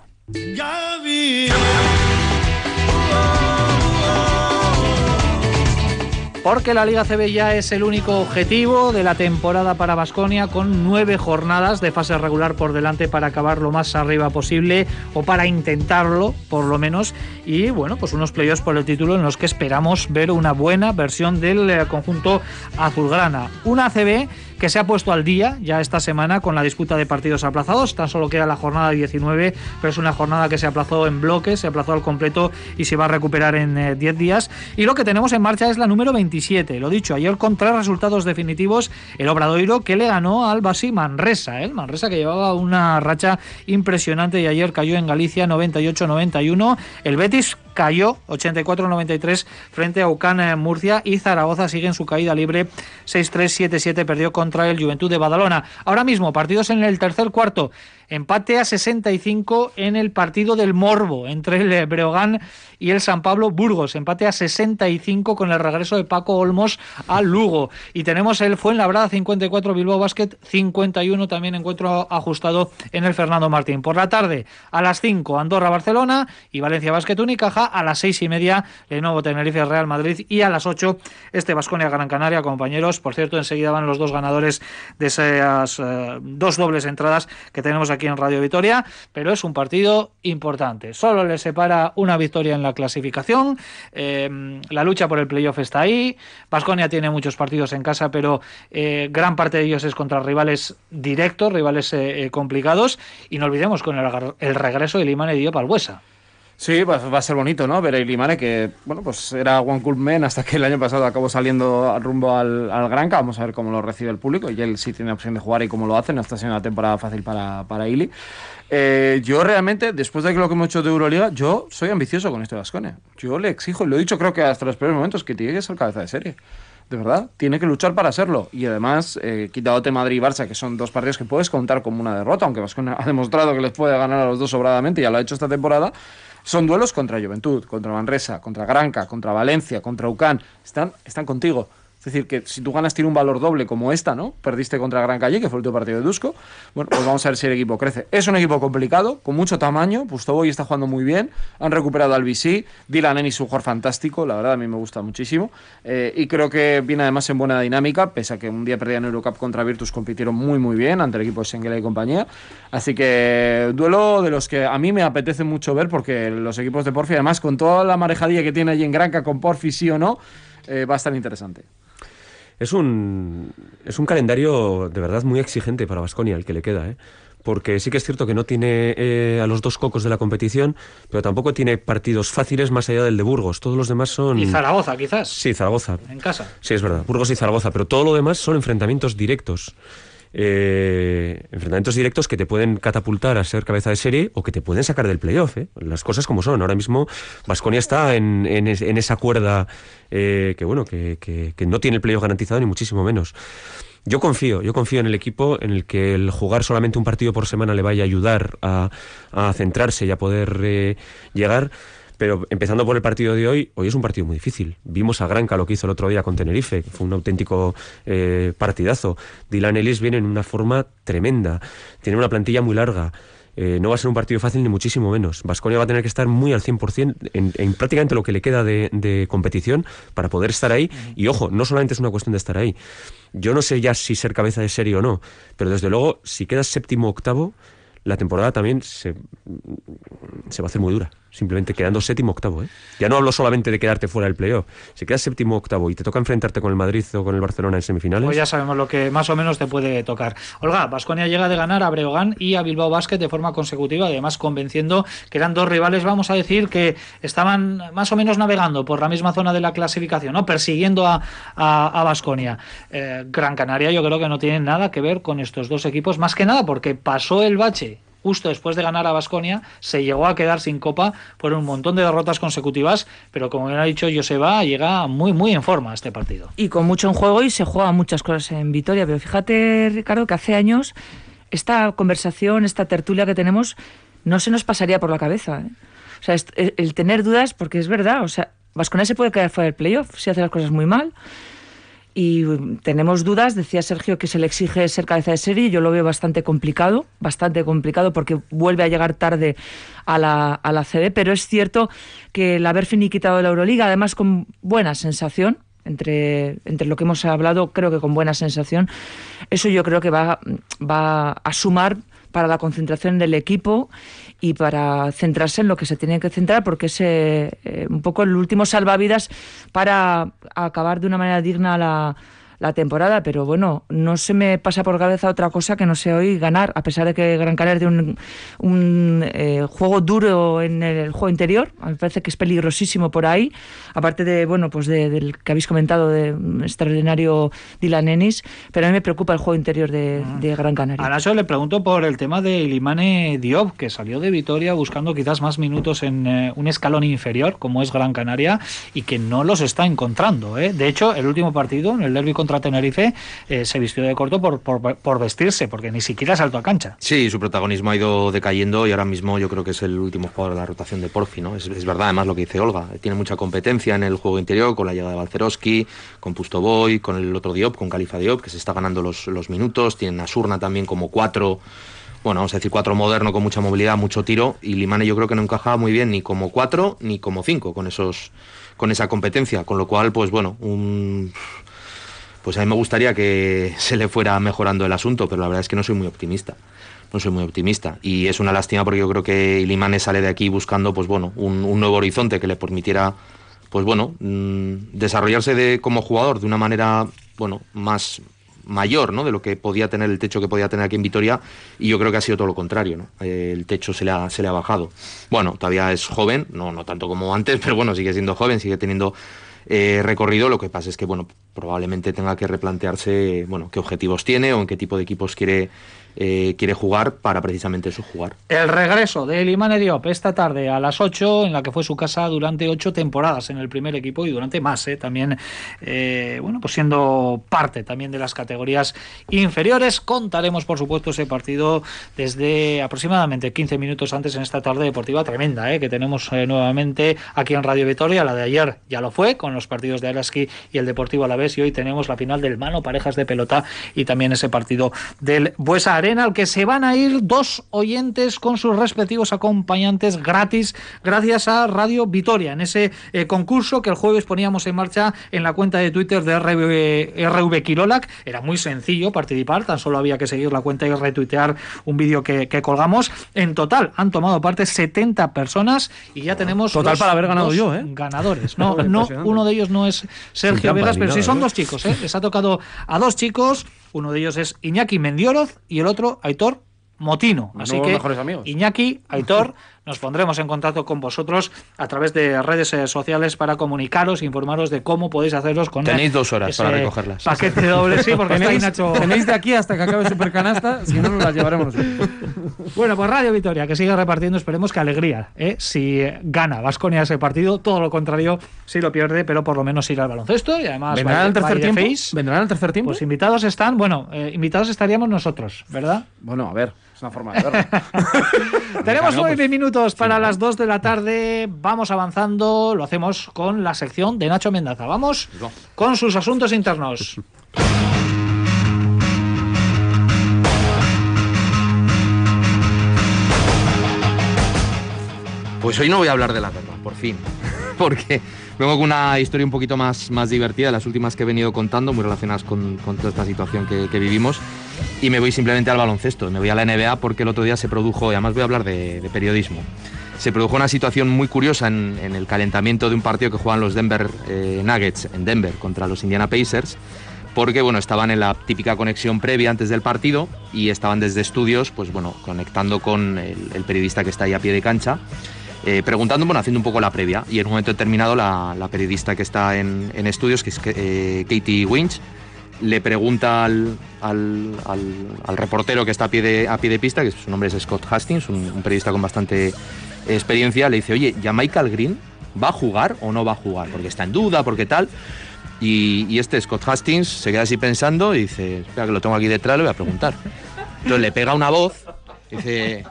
Porque la Liga CB ya es el único objetivo de la temporada para Basconia, con nueve jornadas de fase regular por delante para acabar lo más arriba posible o para intentarlo, por lo menos. Y bueno, pues unos playoffs por el título en los que esperamos ver una buena versión del eh, conjunto azulgrana. Una CB que se ha puesto al día ya esta semana con la disputa de partidos aplazados. Tan solo queda la jornada 19, pero es una jornada que se aplazó en bloques, se aplazó al completo y se va a recuperar en eh, 10 días. Y lo que tenemos en marcha es la número 27. Lo dicho, ayer con tres resultados definitivos, el Obradoiro que le ganó al Basi Manresa. ¿eh? El Manresa que llevaba una racha impresionante y ayer cayó en Galicia 98-91. El Betis cayó 84-93 frente a Ucán en Murcia y Zaragoza sigue en su caída libre 6-3-7-7 perdió contra el Juventud de Badalona. Ahora mismo partidos en el tercer cuarto. Empate a 65 en el partido del Morbo entre el Breogán y el San Pablo Burgos. Empate a 65 con el regreso de Paco Olmos al Lugo. Y tenemos el Fuenlabrada 54, Bilbao Basket 51, también encuentro ajustado en el Fernando Martín. Por la tarde, a las 5, Andorra Barcelona y Valencia Basket Unicaja. A las 6 y media, Lenovo Tenerife Real Madrid. Y a las 8, este Vasconia Gran Canaria, compañeros. Por cierto, enseguida van los dos ganadores de esas eh, dos dobles entradas que tenemos aquí en Radio Vitoria, pero es un partido importante. Solo le separa una victoria en la clasificación. Eh, la lucha por el playoff está ahí. Vasconia tiene muchos partidos en casa, pero eh, gran parte de ellos es contra rivales directos, rivales eh, eh, complicados. Y no olvidemos con el, regreso de Limane Diop al Huesa. Sí, va, va a ser bonito, ¿no? Ver a Ilimane, que, bueno, pues era One Cool Man hasta que el año pasado acabó saliendo al rumbo al, al Granca. Vamos a ver cómo lo recibe el público. Y él sí tiene opción de jugar y cómo lo hace. No está siendo una temporada fácil para, para Ili. Eh, yo realmente, después de lo que hemos hecho de Euroliga, yo soy ambicioso con este Vasconia. Yo le exijo, y lo he dicho creo que hasta los primeros momentos, que tiene que ser cabeza de serie de verdad, tiene que luchar para serlo. Y además, eh, quitándote Madrid y Barça, que son dos partidos que puedes contar como una derrota, aunque Vasconia ha demostrado que les puede ganar a los dos sobradamente, ya lo ha hecho esta temporada. Son duelos contra Juventud, contra Manresa, contra Granca, contra Valencia, contra Ucán. Están, están contigo. Es decir, que si tú ganas tiene un valor doble como esta, ¿no? Perdiste contra Gran Calle, que fue el último partido de Dusko. Bueno, pues vamos a ver si el equipo crece. Es un equipo complicado, con mucho tamaño. Pustoboy está jugando muy bien. Han recuperado al BC. Dylan Ennis, un jugador fantástico. La verdad, a mí me gusta muchísimo. Eh, y creo que viene además en buena dinámica, pese a que un día perdían Eurocup contra Virtus, compitieron muy, muy bien ante el equipo de Sengela y compañía. Así que duelo de los que a mí me apetece mucho ver, porque los equipos de Porfi, además, con toda la marejadilla que tiene allí en Granca, con Porfi sí o no, eh, va a estar interesante. Es un, es un calendario de verdad muy exigente para Vasconia el que le queda, ¿eh? porque sí que es cierto que no tiene eh, a los dos cocos de la competición, pero tampoco tiene partidos fáciles más allá del de Burgos. Todos los demás son... Y Zaragoza, quizás. Sí, Zaragoza. En casa. Sí, es verdad. Burgos y Zaragoza, pero todo lo demás son enfrentamientos directos. Eh, enfrentamientos directos que te pueden catapultar a ser cabeza de serie o que te pueden sacar del playoff. ¿eh? Las cosas como son. Ahora mismo Vasconia está en, esa cuerda eh, que bueno que, no tiene el playoff garantizado ni muchísimo menos. Yo confío, yo confío en el equipo, en el que el jugar solamente un partido por semana le vaya a ayudar a, centrarse y a poder llegar. Pero empezando por el partido de hoy, hoy es un partido muy difícil. Vimos a Granca lo que hizo el otro día con Tenerife, que fue un auténtico eh, partidazo. Dylan Ellis viene en una forma tremenda, tiene una plantilla muy larga. Eh, no va a ser un partido fácil ni muchísimo menos. Vasconia va a tener que estar muy al 100% en, en prácticamente lo que le queda de, de, competición para poder estar ahí. Y ojo, no solamente es una cuestión de estar ahí. Yo no sé ya si ser cabeza de serie o no, pero desde luego, si quedas séptimo o octavo, la temporada también se, se va a hacer muy dura simplemente quedando séptimo octavo. ¿eh? Ya no hablo solamente de quedarte fuera del playoff. Si quedas séptimo octavo y te toca enfrentarte con el Madrid o con el Barcelona en semifinales. Pues ya sabemos lo que más o menos te puede tocar. Olga, Vasconia llega de ganar a Breogán y a Bilbao Basket de forma consecutiva, además convenciendo que eran dos rivales, vamos a decir, que estaban más o menos navegando por la misma zona de la clasificación, ¿no? persiguiendo a Vasconia. Eh, Gran Canaria yo creo que no tiene nada que ver con estos dos equipos, más que nada porque pasó el bache justo después de ganar a Basconia, se llegó a quedar sin copa por un montón de derrotas consecutivas, pero como bien ha dicho Joseba, llega muy, muy en forma a este partido. Y con mucho en juego y se juega muchas cosas en Vitoria, pero fíjate, Ricardo, que hace años esta conversación, esta tertulia que tenemos, no se nos pasaría por la cabeza. ¿eh? O sea, el tener dudas, porque es verdad, o sea, Vasconia se puede quedar fuera del playoff si hace las cosas muy mal y tenemos dudas. Decía Sergio que se le exige ser cabeza de serie. Yo lo veo bastante complicado, bastante complicado porque vuelve a llegar tarde a la, a la CD, pero es cierto que el haber finiquitado la Euroliga, además con buena sensación, entre, entre lo que hemos hablado, creo que con buena sensación, eso yo creo que va, va a sumar para la concentración del equipo y para centrarse en lo que se tiene que centrar, porque es eh, eh, un poco el último salvavidas para acabar de una manera digna la, la temporada, pero bueno, no se me pasa por cabeza otra cosa que no sea hoy ganar, a pesar de que Gran Canaria tiene un, un eh, juego duro en el juego interior, me parece que es peligrosísimo por ahí, aparte de, bueno, pues de, del que habéis comentado de un extraordinario Dylan Ennis, pero a mí me preocupa el juego interior de, de Gran Canaria. A Nacho le pregunto por el tema de Ilimane Diop, que salió de Vitoria buscando quizás más minutos en eh, un escalón inferior, como es Gran Canaria, y que no los está encontrando. ¿eh? De hecho, el último partido, en el derby contra Tenerife eh, se vistió de corto por, vestirse, porque ni siquiera saltó a cancha. Sí, su protagonismo ha ido decayendo y ahora mismo yo creo que es el último jugador de la rotación de Porfi, ¿no? Es, verdad, además, lo que dice Olga. Tiene mucha competencia en el juego interior con la llegada de Balcerowski, con Pustoboy, con el otro Diop, con Califa Diop, que se está ganando los, los minutos. Tienen a Surna también como cuatro bueno, vamos a decir cuatro moderno con mucha movilidad, mucho tiro, y Limane yo creo que no encajaba muy bien ni como cuatro ni como cinco con esos con esa competencia, con lo cual, pues bueno, un pues a mí me gustaría que se le fuera mejorando el asunto, pero la verdad es que no soy muy optimista. No soy muy optimista. Y es una lástima porque yo creo que Ilimane sale de aquí buscando, pues bueno, un, nuevo horizonte que le permitiera, pues bueno, mmm, desarrollarse de, como jugador de una manera, bueno, más mayor, ¿no? De lo que podía tener el techo que podía tener aquí en Vitoria. Y yo creo que ha sido todo lo contrario, ¿no? El techo se le, ha, se le ha bajado. Bueno, todavía es joven, no, no tanto como antes, pero bueno, sigue siendo joven, sigue teniendo eh, recorrido. Lo que pasa es que, bueno, probablemente tenga que replantearse bueno, qué objetivos tiene o en qué tipo de equipos quiere eh, quiere jugar para precisamente eso jugar. El regreso de Limane Diop esta tarde a las 8, en la que fue su casa durante ocho temporadas en el primer equipo y durante más, eh, también, eh, bueno, pues siendo parte también de las categorías inferiores. Contaremos, por supuesto, ese partido desde aproximadamente 15 minutos antes en esta tarde deportiva tremenda, que tenemos nuevamente aquí en Radio Vitoria. La de ayer ya lo fue, con los partidos de Araski y el Deportivo a la vez, y hoy tenemos la final del Mano Parejas de Pelota y también ese partido del Buesa arena al que se van a ir dos oyentes con sus respectivos acompañantes gratis gracias a Radio Vitoria en ese eh, concurso que el jueves poníamos en marcha en la cuenta de Twitter de RV, RV Kirolak. Era muy sencillo participar, tan solo había que seguir la cuenta y retuitear un vídeo que, colgamos. En total han tomado parte 70 personas y ya tenemos total para haber ganado yo, ¿eh? ganadores. No, no, uno de ellos no es Sergio Vegas, pero sí son ¿eh? dos chicos. ¿eh? Les ha tocado a dos chicos. Uno de ellos es Iñaki Mendioroz y el otro Aitor Motino. Así que Iñaki, Aitor, nos pondremos en contacto con vosotros a través de redes eh, sociales para comunicaros e informaros de cómo podéis hacerlos con Tenéis dos horas para recogerlas. Paquete doble, sí, porque tenéis, Nacho... tenéis de aquí hasta que acabe Supercanasta, si no nos las llevaremos Bueno, pues Radio Vitoria, que siga repartiendo, esperemos que alegría, ¿eh? si gana Vasconia ese partido, todo lo contrario si lo pierde, pero por lo menos irá al baloncesto y además ¿Vendrán al tercer tiempo? ¿Vendrán al tercer tiempo? Pues invitados están, bueno, eh, invitados estaríamos nosotros, ¿verdad? Bueno, a ver una forma de verlo. Tenemos nueve minutos para las dos de la tarde. Vamos avanzando. Lo hacemos con la sección de Nacho Mendaza. Vamos con sus asuntos internos. Pues hoy no voy a hablar de la guerra, por fin. Porque vengo con una historia un poquito más, más divertida, las últimas que he venido contando, muy relacionadas con, toda esta situación que, que vivimos y me voy simplemente al baloncesto. Me voy a la NBA porque el otro día se produjo, y además voy a hablar de, periodismo, se produjo una situación muy curiosa en, el calentamiento de un partido que juegan los Denver eh, Nuggets en Denver contra los Indiana Pacers porque bueno, estaban en la típica conexión previa antes del partido y estaban desde estudios, pues bueno, conectando con el, periodista que está ahí a pie de cancha, eh, preguntando, bueno, haciendo un poco la previa. Y en un momento determinado la, periodista que está en, estudios, que es eh, Katie Winch, le pregunta al, reportero que está a pie, de, a pie de pista, que su nombre es Scott Hastings, un, periodista con bastante experiencia, le dice, oye, ¿ya Michael Green va a jugar o no va a jugar? Porque está en duda, porque tal. Y, este Scott Hastings se queda así pensando y dice, espera que lo tengo aquí detrás, le voy a preguntar. Entonces le pega una voz, dice...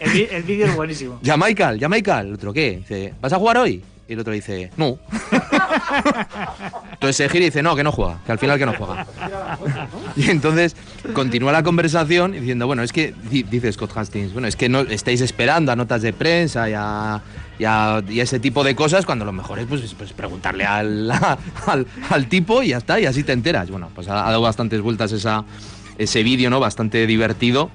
El, vídeo es buenísimo. ¿Ya Michael? ¿Ya Michael? ¿El otro qué? Dice, ¿vas a jugar hoy? Y el otro dice, no. Entonces se gira y dice, no, que no juega, que al final que no juega. Y entonces continúa la conversación diciendo, bueno, es que, dice Scott Hastings, bueno, es que no estáis esperando a notas de prensa y a, ese tipo de cosas, cuando lo mejor es pues, pues preguntarle al, al, tipo y ya está, y así te enteras. Bueno, pues ha, dado bastantes vueltas esa, ese vídeo, ¿no? Bastante divertido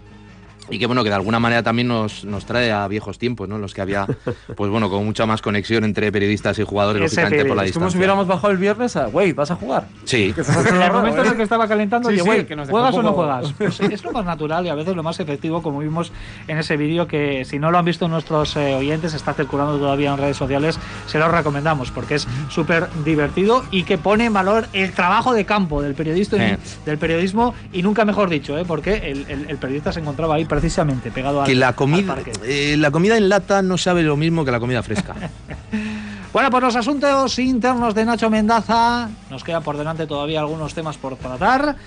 y que bueno que de alguna manera también nos, nos trae a viejos tiempos no los que había pues bueno con mucha más conexión entre periodistas y jugadores lógicamente por la distancia como si hubiéramos bajado el viernes a güey vas a jugar sí. En el momento en el que estaba calentando sí, güey juegas o no juegas pues es lo más natural y a veces lo más efectivo como vimos en ese vídeo que si no lo han visto nuestros eh, oyentes está circulando todavía en redes sociales se lo recomendamos porque es súper divertido y que pone en valor el trabajo de campo del periodista del periodismo y nunca mejor dicho ¿eh? porque el, el periodista se encontraba ahí precisamente pegado que la comida eh, la comida en lata no sabe lo mismo que la comida fresca. Bueno pues los asuntos internos de Nacho Mendaza. Nos quedan por delante todavía algunos temas por tratar.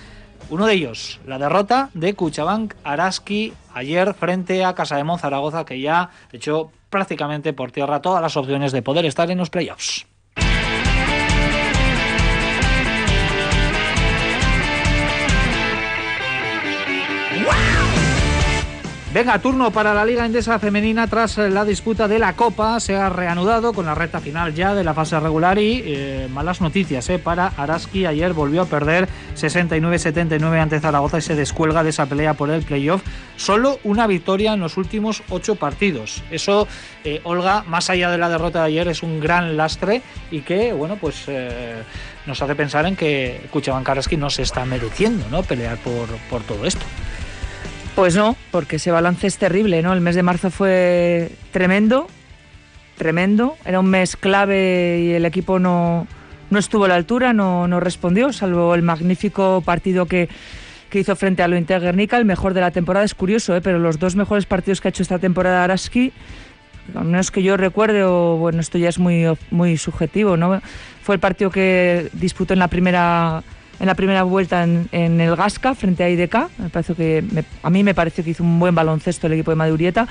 Uno de ellos, la derrota de Cuchabank Araski ayer frente a Casa de Monzaragoza, que ya echó prácticamente por tierra todas las opciones de poder estar en los playoffs. Venga, turno para la Liga Endesa Femenina tras la disputa de la Copa. Se ha reanudado con la recta final ya de la fase regular y eh, malas noticias eh, para Araski. Ayer volvió a perder 69-79 ante Zaragoza y se descuelga de esa pelea por el playoff. Solo una victoria en los últimos ocho partidos. Eso, eh, Olga, más allá de la derrota de ayer, es un gran lastre y que, bueno, pues nos hace pensar en que Kuchaban Araski no se está mereciendo ¿no? pelear por, por todo esto. Pues no, porque ese balance es terrible, ¿no? El mes de marzo fue tremendo, tremendo. Era un mes clave y el equipo no, no estuvo a la altura, no, no respondió, salvo el magnífico partido que, que hizo frente a lo Inter Guernica, el mejor de la temporada. Es curioso, ¿eh? pero los dos mejores partidos que ha hecho esta temporada Araski, al menos que yo recuerde, o bueno, esto ya es muy, muy subjetivo, ¿no? Fue el partido que disputó en la primera en la primera vuelta en, el Gasca frente a IDK. Me parece que a mí me pareció que hizo un buen baloncesto el equipo de Madurieta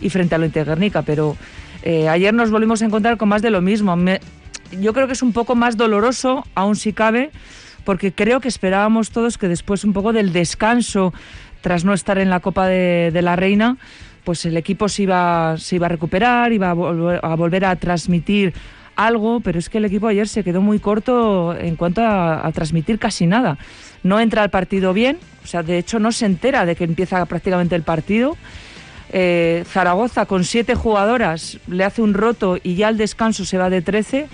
y frente a lo Guernica, pero eh, ayer nos volvimos a encontrar con más de lo mismo. yo creo que es un poco más doloroso, aún si cabe, porque creo que esperábamos todos que después un poco del descanso, tras no estar en la Copa de, la Reina, pues el equipo se iba, se iba a recuperar, iba a, volver a transmitir algo, pero es que el equipo ayer se quedó muy corto en cuanto a, transmitir casi nada. No entra al partido bien, o sea, de hecho no se entera de que empieza prácticamente el partido. Eh, Zaragoza con siete jugadoras le hace un roto y ya al descanso se va de 13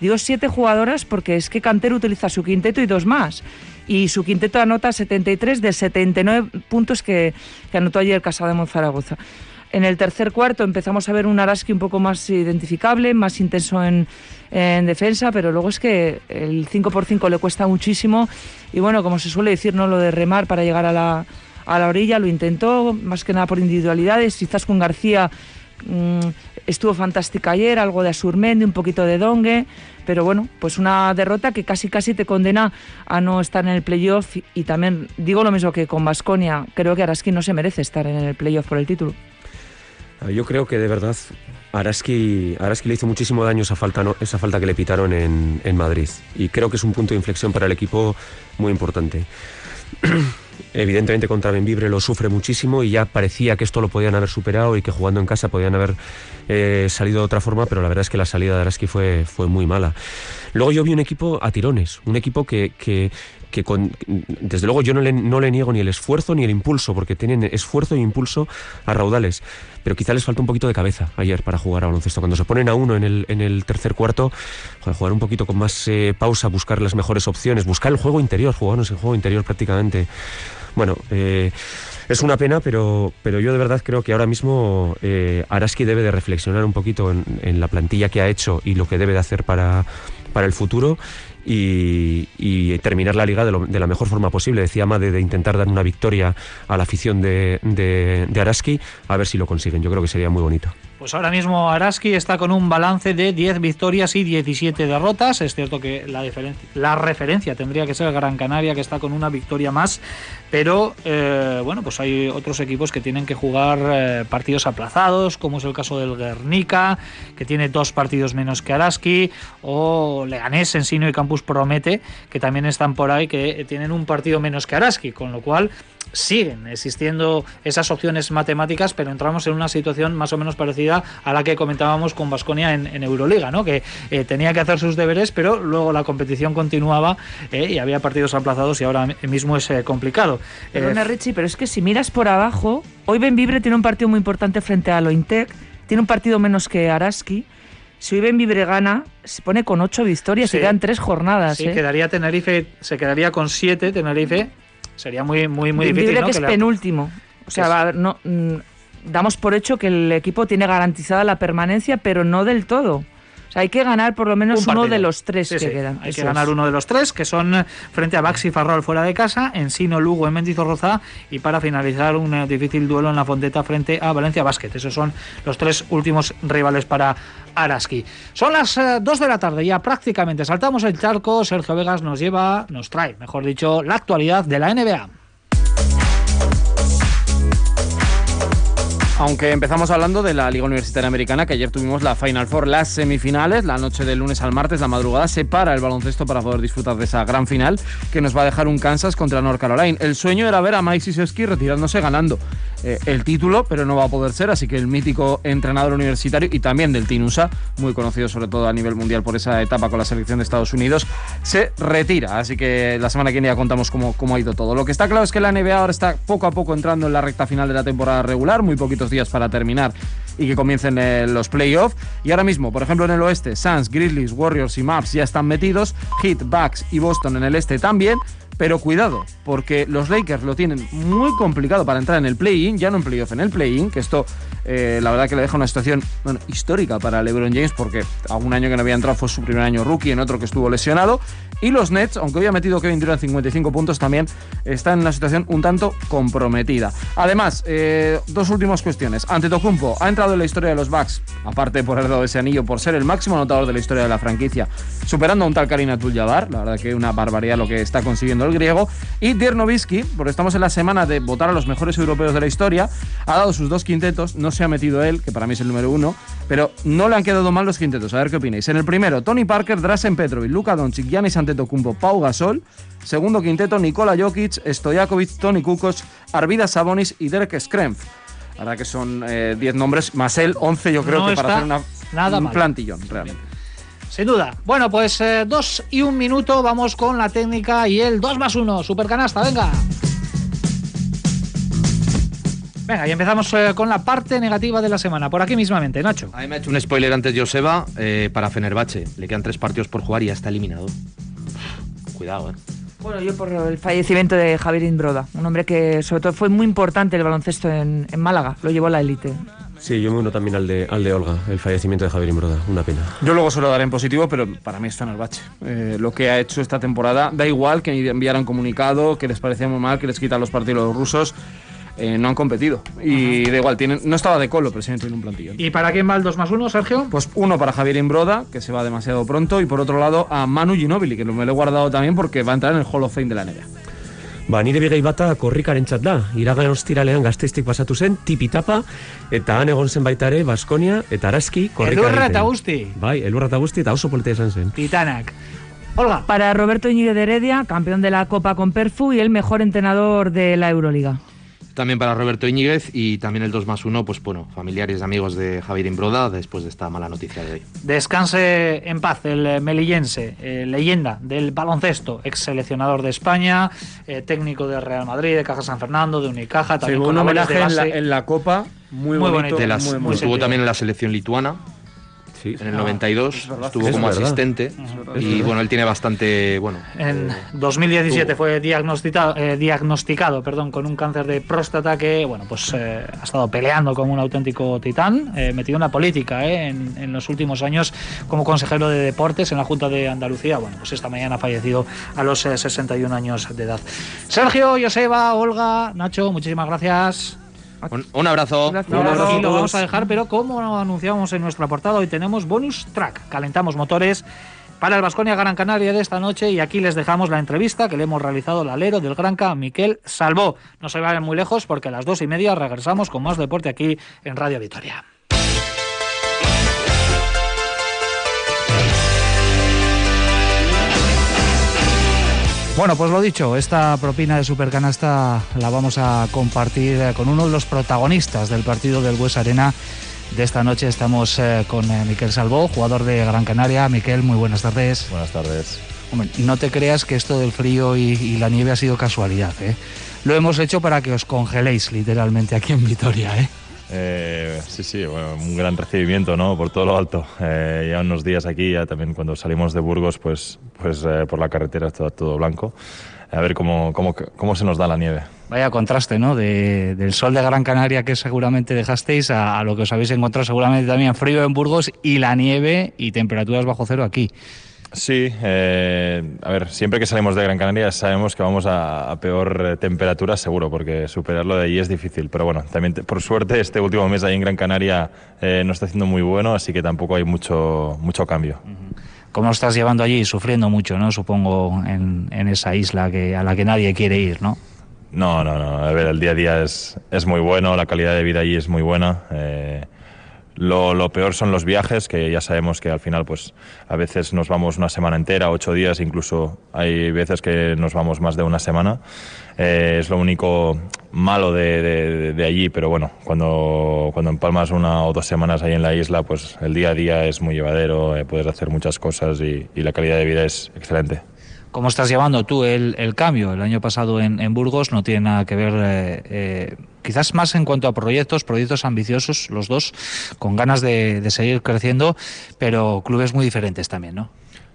Digo siete jugadoras porque es que Cantero utiliza su quinteto y dos más. Y su quinteto anota 73 de 79 puntos que, anotó ayer Casado de Monzaragoza. En el tercer cuarto empezamos a ver un Araski un poco más identificable, más intenso en, defensa, pero luego es que el 5 por 5 le cuesta muchísimo. Y bueno, como se suele decir, no lo de remar para llegar a la, a la orilla, lo intentó, más que nada por individualidades. Quizás con García Mm, estuvo fantástica ayer, algo de Asurmendi, un poquito de Dongue, pero bueno, pues una derrota que casi casi te condena a no estar en el playoff y también digo lo mismo que con Vasconia, creo que Araski no se merece estar en el playoff por el título. Ah, yo creo que de verdad Araski, Araski le hizo muchísimo daño esa falta, esa falta que le pitaron en, en Madrid y creo que es un punto de inflexión para el equipo muy importante. Evidentemente contra Benvibre lo sufre muchísimo y ya parecía que esto lo podían haber superado y que jugando en casa podían haber eh, salido de otra forma, pero la verdad es que la salida de Araski fue, fue muy mala. Luego yo vi un equipo a tirones, un equipo que, que, con, desde luego yo no le, no le, niego ni el esfuerzo ni el impulso, porque tienen esfuerzo e impulso a raudales, pero quizá les falta un poquito de cabeza ayer para jugar a baloncesto. Cuando se ponen a uno en el, en el tercer cuarto, jugar un poquito con más eh, pausa, buscar las mejores opciones, buscar el juego interior, jugarnos el juego interior prácticamente. Bueno, eh, es una pena, pero, pero yo de verdad creo que ahora mismo eh, Araski debe de reflexionar un poquito en, la plantilla que ha hecho y lo que debe de hacer para, para el futuro y, terminar la liga de, la mejor forma posible. Decía Amade de intentar dar una victoria a la afición de, de Araski, a ver si lo consiguen. Yo creo que sería muy bonito. Pues ahora mismo Araski está con un balance de 10 victorias y 17 derrotas. Es cierto que la, la referencia tendría que ser Gran Canaria, que está con una victoria más. Pero eh, bueno, pues hay otros equipos que tienen que jugar eh, partidos aplazados, como es el caso del Guernica, que tiene dos partidos menos que Araski, o Leganés, Ensino y Campus Promete, que también están por ahí, que tienen un partido menos que Araski. Con lo cual siguen existiendo esas opciones matemáticas, pero entramos en una situación más o menos parecida a la que comentábamos con Vasconia en, Euroliga, ¿no? que eh, tenía que hacer sus deberes, pero luego la competición continuaba y había partidos aplazados y ahora mismo es eh, Perdona, Richie, pero es que si miras por abajo, hoy Benvibre tiene un partido muy importante frente a Lointec, tiene un partido menos que Araski. Si hoy Benvibre gana, se pone con ocho victorias, y quedan tres jornadas. Sí, quedaría Tenerife, se quedaría con siete, Tenerife sería muy, muy, muy difícil. que es penúltimo. O sea, no, mm, damos por hecho que el equipo tiene garantizada la permanencia, pero no del todo. O sea, hay que ganar por lo menos uno de los tres que quedan. Hay que ganar uno de los tres, que son frente a Baxi Farrol fuera de casa, Ensino Lugo en Mendizorroza y para finalizar un eh, difícil duelo en la Fonteta frente a Valencia Basket. Esos son los tres últimos rivales para Araski. Son las 2 eh, de la tarde, ya prácticamente saltamos el charco. Sergio Vegas nos lleva, nos trae, mejor dicho, la actualidad de la NBA. Aunque empezamos hablando de la Liga Universitaria Americana, que ayer tuvimos la Final Four, las semifinales, la noche del lunes al martes, la madrugada, se para el baloncesto para poder disfrutar de esa gran final que nos va a dejar un Kansas contra North Carolina. El sueño era ver a Mike Siseski retirándose ganando eh, el título, pero no va a poder ser, así que el mítico entrenador universitario y también del Tinusa, muy conocido sobre todo a nivel mundial por esa etapa con la selección de Estados Unidos, se retira. Así que la semana que viene ya contamos cómo, cómo ha ido todo. Lo que está claro es que la NBA ahora está poco a poco entrando en la recta final de la temporada regular, muy poquitos días para terminar y que comiencen eh, los playoffs. Y ahora mismo, por ejemplo, en el oeste, Suns, Grizzlies, Warriors y Maps ya están metidos, Heat, Bucks y Boston en el este también. Pero cuidado, porque los Lakers lo tienen muy complicado para entrar en el play-in, ya no en playoff, en el play-in, que esto eh, la verdad que le deja una situación bueno, histórica para LeBron James, porque algún año que no había entrado fue su primer año rookie, en otro que estuvo lesionado. Y los Nets, aunque hoy ha metido Kevin Durant 55 puntos, también están en una situación un tanto comprometida. Además, eh, dos últimas cuestiones. Ante Tocumpo ha entrado en la historia de los Bucks, aparte por haber dado ese anillo, por ser el máximo anotador de la historia de la franquicia, superando a un tal Karim Abdul-Jabbar. La verdad que una barbaridad lo que está consiguiendo el griego. Y Dirk Nowitzki, porque estamos en la semana de votar a los mejores europeos de la historia, ha dado sus dos quintetos. No se ha metido él, que para mí es el número uno, pero no le han quedado mal los quintetos. A ver qué opináis. En el primero, Tony Parker, Drasen Petrovic, Luka Doncic, Giannis Antetokounmpo, Pau Gasol. Segundo quinteto, Nikola Jokic, Stojakovic, Tony Kukoc, Arvidas Sabonis y Derek Schrempf. La verdad que son 10 eh, nombres, más él 11 yo creo No que para hacer una, nada un mal. plantillón, realmente. Sin duda. Bueno, pues eh, dos y un minuto, vamos con la técnica y el 2 más 1, supercanasta, venga. Venga, y empezamos eh, con la parte negativa de la semana, por aquí mismamente, Nacho. A mí me ha hecho un spoiler antes Joseba eh, para Fenerbahce. Le quedan tres partidos por jugar y ya está eliminado. Cuidado, eh. Bueno, yo por el fallecimiento de Javier Imbroda, un hombre que sobre todo fue muy importante el baloncesto en, en Málaga, lo llevó a la élite. Sí, yo me uno también al de, al de Olga, el fallecimiento de Javier Imbroda, una pena. Yo luego se lo daré en positivo, pero para mí es Fenerbahce. Eh, lo que ha hecho esta temporada, da igual que enviaran comunicado, que les parecía muy mal, que les quitan los partidos los rusos. eh, no han competido. Y da igual, tienen, no estaba de colo, pero sí tienen un plantillón. ¿Y para quién va el 2 más 1, Sergio? Pues uno para Javier Imbroda, que se va demasiado pronto, y por otro lado a Manu Ginobili, que me lo he guardado también porque va a entrar en el Hall of Fame de la NBA. Ba, nire bigei bata korrikarentzat da. Iragan ostiralean gazteiztik pasatu zen, tipi-tapa, eta han egon zen baita ere, Baskonia, eta Araski korrika Elurra eta guzti. Bai, elurra eta guzti, eta oso polita izan zen. Titanak. Olga. Para Roberto Íñiguez de Heredia, campeón de la Copa con Perfu y el mejor entrenador de la Euroliga. También para Roberto Íñiguez y también el 2 más 1, pues bueno, familiares y amigos de Javier Imbroda después de esta mala noticia de hoy. Descanse en paz el eh, melillense, eh, leyenda del baloncesto, ex seleccionador de España, eh, técnico de Real Madrid, de Caja San Fernando, de Unicaja, Sí, también hubo con un homenaje en la, base. en la Copa, muy, Muy bonito. bonito. De las- muy, muy muy estuvo sentido. también en la selección lituana Sí. en el 92, verdad. estuvo Es como verdad. asistente Es y verdad. bueno, él tiene bastante, bueno, En eh, 2017 tuvo. fue diagnosticado, eh, diagnosticado perdón, con un cáncer de próstata que bueno, pues, eh, ha estado peleando como un auténtico titán, eh, metido en la política eh, en, en los últimos años como consejero de deportes en la Junta de Andalucía. Bueno, pues esta mañana ha fallecido a los eh, 61 años de edad. Sergio, Joseba, Olga, Nacho, muchísimas gracias. Un, un abrazo. Un abrazo lo vamos a dejar, pero como anunciamos en nuestra portada, hoy tenemos bonus track. Calentamos motores para el Vasconia Gran Canaria de esta noche y aquí les dejamos la entrevista que le hemos realizado al alero del Granca, Miquel Salvó. No se vayan muy lejos porque a las dos y media regresamos con más deporte aquí en Radio Vitoria. Bueno, pues lo dicho, esta propina de Supercanasta la vamos a compartir eh, con uno de los protagonistas del partido del Bues Arena de esta noche. Estamos eh, con eh, Miquel Salvó, jugador de Gran Canaria. Miquel, muy buenas tardes. Buenas tardes. Hombre, no te creas que esto del frío y, y la nieve ha sido casualidad, ¿eh? Lo hemos hecho para que os congeléis literalmente aquí en Vitoria, ¿eh? Eh, sí, sí, bueno, un gran recibimiento, ¿no? Por todo lo alto. Eh, ya unos días aquí, ya también cuando salimos de Burgos, pues, pues eh, por la carretera está todo blanco. A ver cómo, cómo, cómo se nos da la nieve. Vaya contraste, ¿no? De- del sol de Gran Canaria que seguramente dejasteis a, a lo que os habéis encontrado seguramente también frío en Burgos y la nieve y temperaturas bajo cero aquí. Sí, eh, a ver, siempre que salimos de Gran Canaria sabemos que vamos a, a peor eh, temperatura, seguro, porque superarlo de allí es difícil. Pero bueno, también te- por suerte este último mes ahí en Gran Canaria eh, no está haciendo muy bueno, así que tampoco hay mucho, mucho cambio. ¿Cómo estás llevando allí? Sufriendo mucho, ¿no? Supongo en, en esa isla que, a la que nadie quiere ir, ¿no? No, no, no. A ver, el día a día es, es muy bueno, la calidad de vida allí es muy buena. eh, lo, lo peor son los viajes, que ya sabemos que al final, pues a veces nos vamos una semana entera, ocho días, incluso hay veces que nos vamos más de una semana. Eh, es lo único malo de, de- allí, pero bueno, cuando, cuando empalmas una o dos semanas ahí en la isla, pues el día a día es muy llevadero, eh, puedes hacer muchas cosas y, y la calidad de vida es excelente. ¿Cómo estás llevando tú el, el cambio? El año pasado en, en Burgos no tiene nada que ver, eh, eh, quizás más en cuanto a proyectos, proyectos ambiciosos, los dos, con ganas de, de seguir creciendo, pero clubes muy diferentes también, ¿no?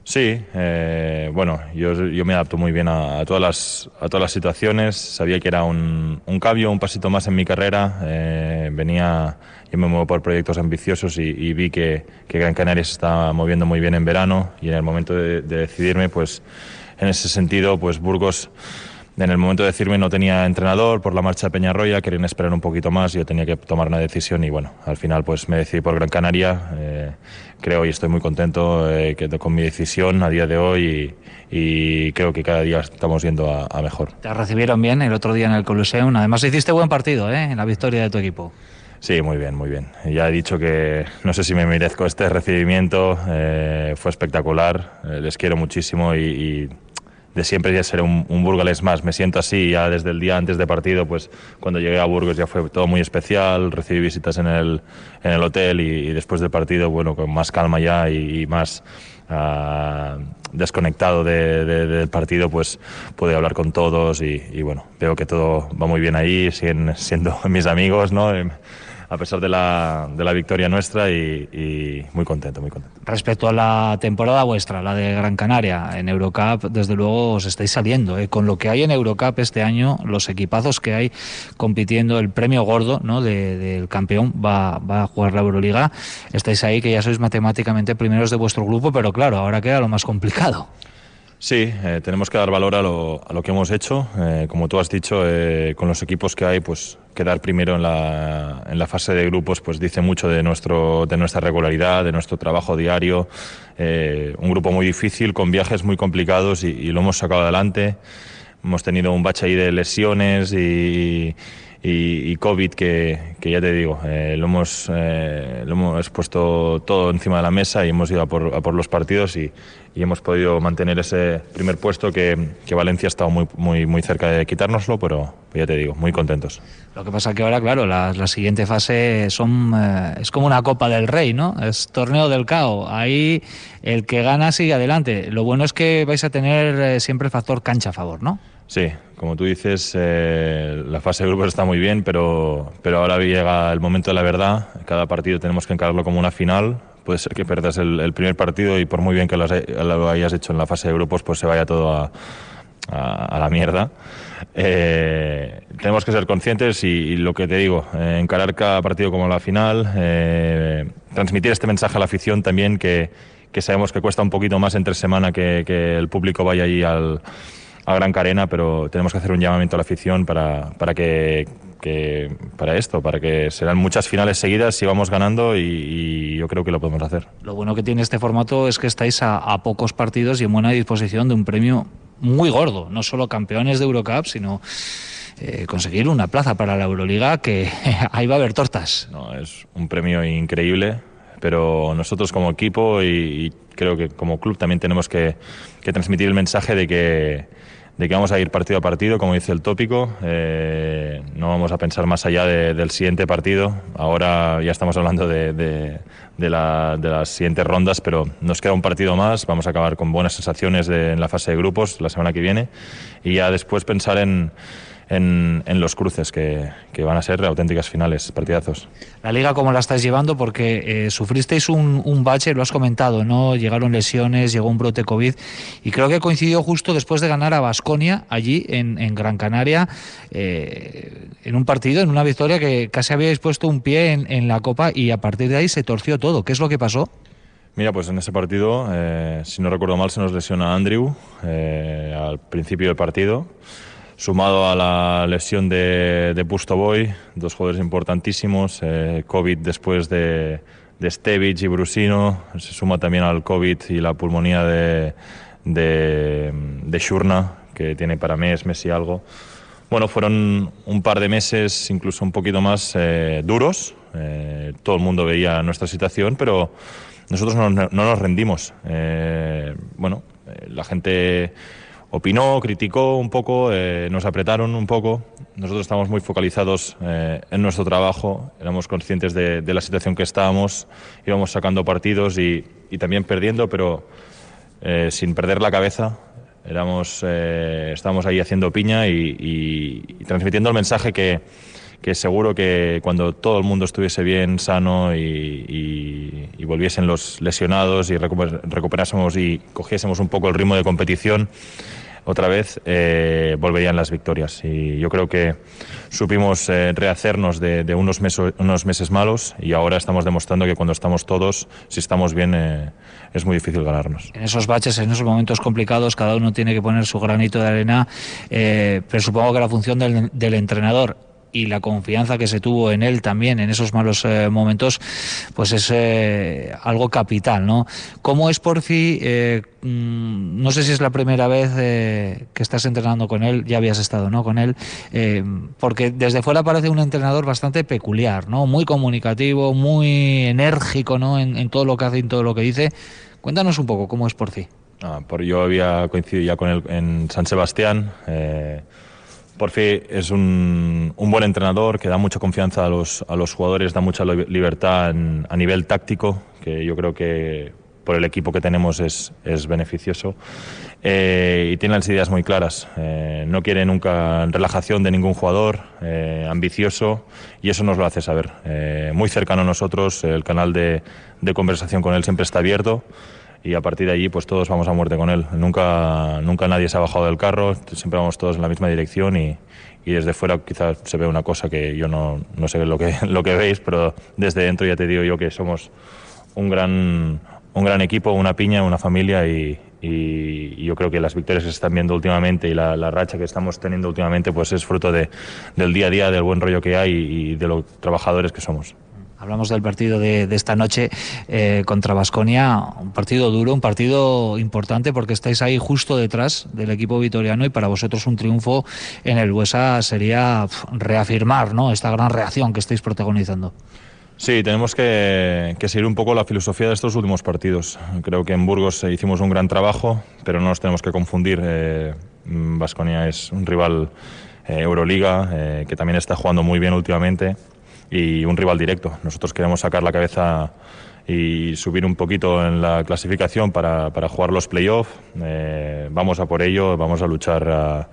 Sí, eh, bueno, yo, yo, me adapto muy bien a, a, todas las, a todas las situaciones. Sabía que era un, un cambio, un pasito más en mi carrera. Eh, venía, yo me muevo por proyectos ambiciosos y, y vi que, que, Gran Canaria se estaba moviendo muy bien en verano y en el momento de, de decidirme, pues en ese sentido, pues Burgos en el momento de decirme no tenía entrenador por la marcha de Peñarroya, querían esperar un poquito más, yo tenía que tomar una decisión y bueno, al final pues me decidí por Gran Canaria. Eh, creo y estoy muy contento eh, que, con mi decisión a día de hoy y, y creo que cada día estamos yendo a, a, mejor. Te recibieron bien el otro día en el Coliseum, además hiciste buen partido ¿eh? en la victoria de tu equipo. Sí, muy bien, muy bien. Ya he dicho que no sé si me merezco este recibimiento, eh, fue espectacular, eh, les quiero muchísimo y, y de siempre ya seré un, un, burgalés más. Me siento así ya desde el día antes de partido, pues cuando llegué a Burgos ya fue todo muy especial, recibí visitas en el, en el hotel y, después del partido, bueno, con más calma ya y, más uh, desconectado de, de, del partido, pues pude hablar con todos y, y, bueno, veo que todo va muy bien ahí, siguen siendo mis amigos, ¿no? A pesar de la, de la victoria nuestra y, y, muy contento, muy contento. Respecto a la temporada vuestra, la de Gran Canaria, en Eurocup, desde luego os estáis saliendo. ¿eh? Con lo que hay en Eurocup este año, los equipazos que hay compitiendo, el premio gordo ¿no? del de, campeón va, va, a jugar la Euroliga. Estáis ahí que ya sois matemáticamente primeros de vuestro grupo, pero claro, ahora queda lo más complicado. Sí, eh, tenemos que dar valor a lo, a lo que hemos hecho. Eh, como tú has dicho, eh, con los equipos que hay, pues quedar primero en la, en la fase de grupos, pues dice mucho de, nuestro, de nuestra regularidad, de nuestro trabajo diario. Eh, un grupo muy difícil, con viajes muy complicados y, y, lo hemos sacado adelante. Hemos tenido un bache ahí de lesiones y, y, y COVID que, que, ya te digo, eh, lo, hemos, eh, lo hemos puesto todo encima de la mesa y hemos ido a por, a por los partidos y, y, hemos podido mantener ese primer puesto que, que Valencia ha estado muy, muy, muy cerca de quitárnoslo, pero ya te digo, muy contentos. Lo que pasa que ahora, claro, la, la siguiente fase son eh, es como una Copa del Rey, ¿no? Es torneo del CAO. Ahí el que gana sigue adelante. Lo bueno es que vais a tener eh, siempre el factor cancha a favor, ¿no? Sí, como tú dices, eh, la fase de grupos está muy bien, pero, pero ahora llega el momento de la verdad. Cada partido tenemos que encararlo como una final. Puede ser que pierdas el, el primer partido y por muy bien que lo, lo, hayas hecho en la fase de grupos, pues se vaya todo a, a, a la mierda. Eh, tenemos que ser conscientes y, y lo que te digo, eh, encarar cada partido como la final, eh, transmitir este mensaje a la afición también que, que sabemos que cuesta un poquito más entre semana que, que el público vaya allí al a Gran Carena, pero tenemos que hacer un llamamiento a la afición para, para que, que, para esto, para que serán muchas finales seguidas si vamos ganando y, y, yo creo que lo podemos hacer. Lo bueno que tiene este formato es que estáis a, a pocos partidos y en buena disposición de un premio muy gordo, no solo campeones de Eurocup, sino eh, conseguir una plaza para la Euroliga que ahí va a haber tortas. No, es un premio increíble, pero nosotros como equipo y, y creo que como club también tenemos que, que transmitir el mensaje de que de que vamos a ir partido a partido, como dice el tópico. Eh, no vamos a pensar más allá de, del siguiente partido. Ahora ya estamos hablando de, de, de, la, de, las siguientes rondas, pero nos queda un partido más. Vamos a acabar con buenas sensaciones en la fase de grupos la semana que viene y ya después pensar en en, en los cruces que, que, van a ser auténticas finales, partidazos. La liga, ¿cómo la estáis llevando? Porque eh, sufristeis un, un, bache, lo has comentado, ¿no? Llegaron lesiones, llegó un brote COVID y creo que coincidió justo después de ganar a Basconia allí en, en, Gran Canaria, eh, en un partido, en una victoria que casi habíais puesto un pie en, en la Copa y a partir de ahí se torció todo. ¿Qué es lo que pasó? Mira, pues en ese partido, eh, si no recuerdo mal, se nos lesiona Andrew eh, al principio del partido sumado a la lesión de, de Pustoboy, dos jugadores importantísimos, eh, COVID después de, de Stevic y Brusino, se suma también al COVID y la pulmonía de, de, de Shurna, que tiene para mes, mes y algo. Bueno, fueron un par de meses, incluso un poquito más eh, duros. Eh, todo el mundo veía nuestra situación, pero nosotros no, no nos rendimos. Eh, bueno, la gente opinó, criticó un poco, eh, nos apretaron un poco. Nosotros estamos muy focalizados eh, en nuestro trabajo, éramos conscientes de, de, la situación que estábamos, íbamos sacando partidos y, y también perdiendo, pero eh, sin perder la cabeza. Éramos, eh, estábamos ahí haciendo piña y, y, y, transmitiendo el mensaje que, que seguro que cuando todo el mundo estuviese bien, sano y, volviesen los lesionados y recuper- recuperásemos y cogiésemos un poco el ritmo de competición, otra vez eh, volverían las victorias. Y yo creo que supimos eh, rehacernos de, unos, meso- unos meses malos y ahora estamos demostrando que cuando estamos todos, si estamos bien, eh, es muy difícil ganarnos. En esos baches, en esos momentos complicados, cada uno tiene que poner su granito de arena, eh, pero supongo que la función del entrenador y la confianza que se tuvo en él también en esos malos eh, momentos, pues es eh, algo capital, ¿no? ¿Cómo es Porfi? Eh, mm, no sé si es la primera vez eh, que estás entrenando con él, ya habías estado, ¿no? Con él, porque desde fuera parece un entrenador bastante peculiar, ¿no? Muy comunicativo, muy enérgico, ¿no? En, todo lo que hace y en todo lo que dice. Cuéntanos un poco cómo es Porfi. Ah, por, yo había coincidido ya con él en San Sebastián. Porfi es un, buen entrenador que da mucha confianza a los, a los jugadores, da mucha li- libertad a nivel táctico, que yo creo que por el equipo que tenemos es, es beneficioso. Eh, y tiene las ideas muy claras. Eh, no quiere nunca relajación de ningún jugador, eh, ambicioso, y eso nos lo hace saber. Muy cercano a nosotros, el canal de, de conversación con él siempre está abierto y a partir de allí pues todos vamos a muerte con él. Nunca, nunca nadie se ha bajado del carro, siempre vamos todos en la misma dirección y, y desde fuera quizás se ve una cosa que yo no, no sé lo que, lo que veis, pero desde dentro ya te digo yo que somos un gran, un gran equipo, una piña, una familia y, y- yo creo que las victorias que se están viendo últimamente y la, la racha que estamos teniendo últimamente pues es fruto de, del día a día, del buen rollo que hay y de los trabajadores que somos. Hablamos del partido de, de esta noche eh, contra Basconia, un partido duro, un partido importante porque estáis ahí justo detrás del equipo vitoriano y para vosotros un triunfo en el Buesa sería reafirmar ¿no? esta gran reacción que estáis protagonizando. Sí, tenemos que, que seguir un poco la filosofía de estos últimos partidos. Creo que en Burgos eh, hicimos un gran trabajo, pero no nos tenemos que confundir. Vasconia es un rival eh, Euroliga eh, que también está jugando muy bien últimamente y un rival directo. Nosotros queremos sacar la cabeza y subir un poquito en la clasificación para, para jugar los playoffs. Eh, vamos a por ello, vamos a luchar a-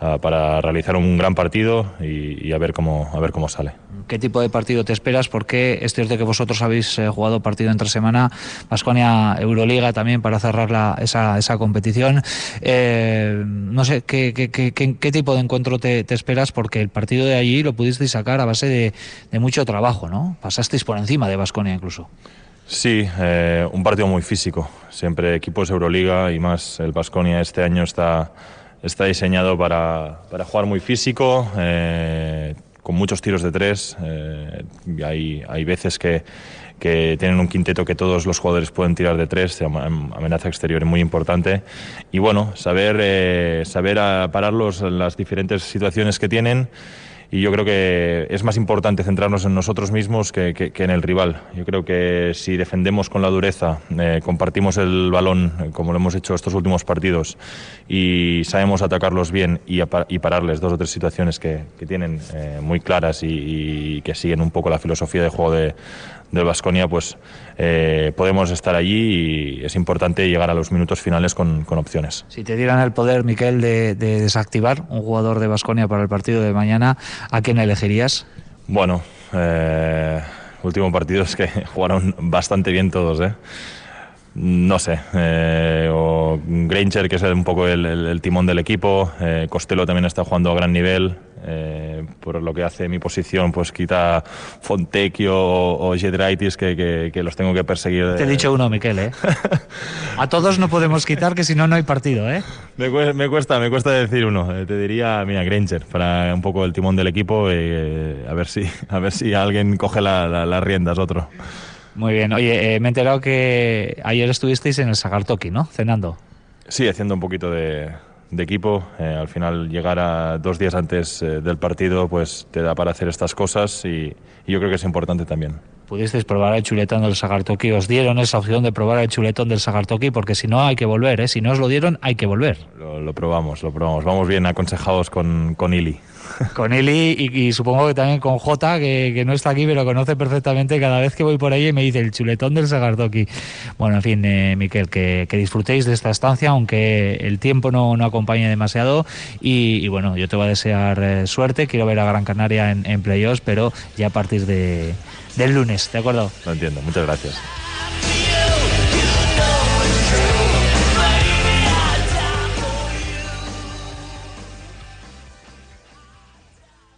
a- para realizar un gran partido y, y a, ver cómo, a ver cómo sale. ¿Qué tipo de partido te esperas? Porque es cierto que vosotros habéis eh, jugado partido entre semana, Basconia Euroliga también para cerrar la- esa, esa competición. Eh, no sé, ¿qué, qué, qué- qué- tipo de encuentro te, te esperas? Porque el partido de allí lo pudisteis sacar a base de, de mucho trabajo, ¿no? Pasasteis por encima de Basconia incluso. Sí, eh, un partido muy físico. Siempre equipos Euroliga y más el Basconia este año está, está diseñado para, para jugar muy físico, eh, con muchos tiros de tres. eh, y hay, hay veces que, que tienen un quinteto que todos los jugadores pueden tirar de tres, am- amenaza exterior muy importante. Y bueno, saber, eh, saber a pararlos en las diferentes situaciones que tienen y yo creo que es más importante centrarnos en nosotros mismos que, que- en el rival. Yo creo que si defendemos con la dureza, eh, compartimos el balón eh, como lo hemos hecho estos últimos partidos y sabemos atacarlos bien y, y pararles dos o tres situaciones que, que tienen eh, muy claras y que siguen un poco la filosofía de juego de, del Vasconia, pues eh, podemos estar allí y es importante llegar a los minutos finales con, con opciones. Si te dieran el poder, Miquel, de, de desactivar un jugador de Basconia para el partido de mañana, ¿a quién elegirías? Bueno, eh, último partido es que jugaron bastante bien todos, ¿eh? No sé, eh, o Granger, que es un poco el, el- el timón del equipo, eh, Costello también está jugando a gran nivel, eh, por lo que hace mi posición, pues quita Fontecchio o, o Jedraitis, que, que- que los tengo que perseguir. Te he dicho uno, Miquel, ¿eh? A todos no podemos quitar, que si no, no hay partido, ¿eh? Me cuesta, me cuesta, me cuesta decir uno. Eh, Te diría, mira, Granger, para un poco el timón del equipo, eh, a ver si, a ver si alguien coge la- la- las riendas, otro. Muy bien. Oye, eh, me he enterado que ayer estuvisteis en el Sagartoki, ¿no? Cenando. Sí, haciendo un poquito de, de equipo. Eh, al final, llegar a dos días antes eh, del partido, pues te da para hacer estas cosas y, y yo creo que es importante también. Pudisteis probar el chuletón del Sagartoki. Os dieron esa opción de probar el chuletón del Sagartoki porque si no hay que volver, ¿eh? Si no os lo dieron, hay que volver. Lo, lo probamos, lo probamos. Vamos bien aconsejados con, con Ili. Con Eli y, supongo que también con Jota, que, no está aquí, pero conoce perfectamente cada vez que voy por ahí y me dice el chuletón del Sagardoki. Bueno, en fin, eh, Miquel, que, disfrutéis de esta estancia, aunque el tiempo no, no acompañe demasiado. Y, bueno, yo te voy a desear eh, suerte. Quiero ver a Gran Canaria en, playoffs, pero ya a partir de, del lunes, ¿de acuerdo? Lo entiendo, muchas gracias.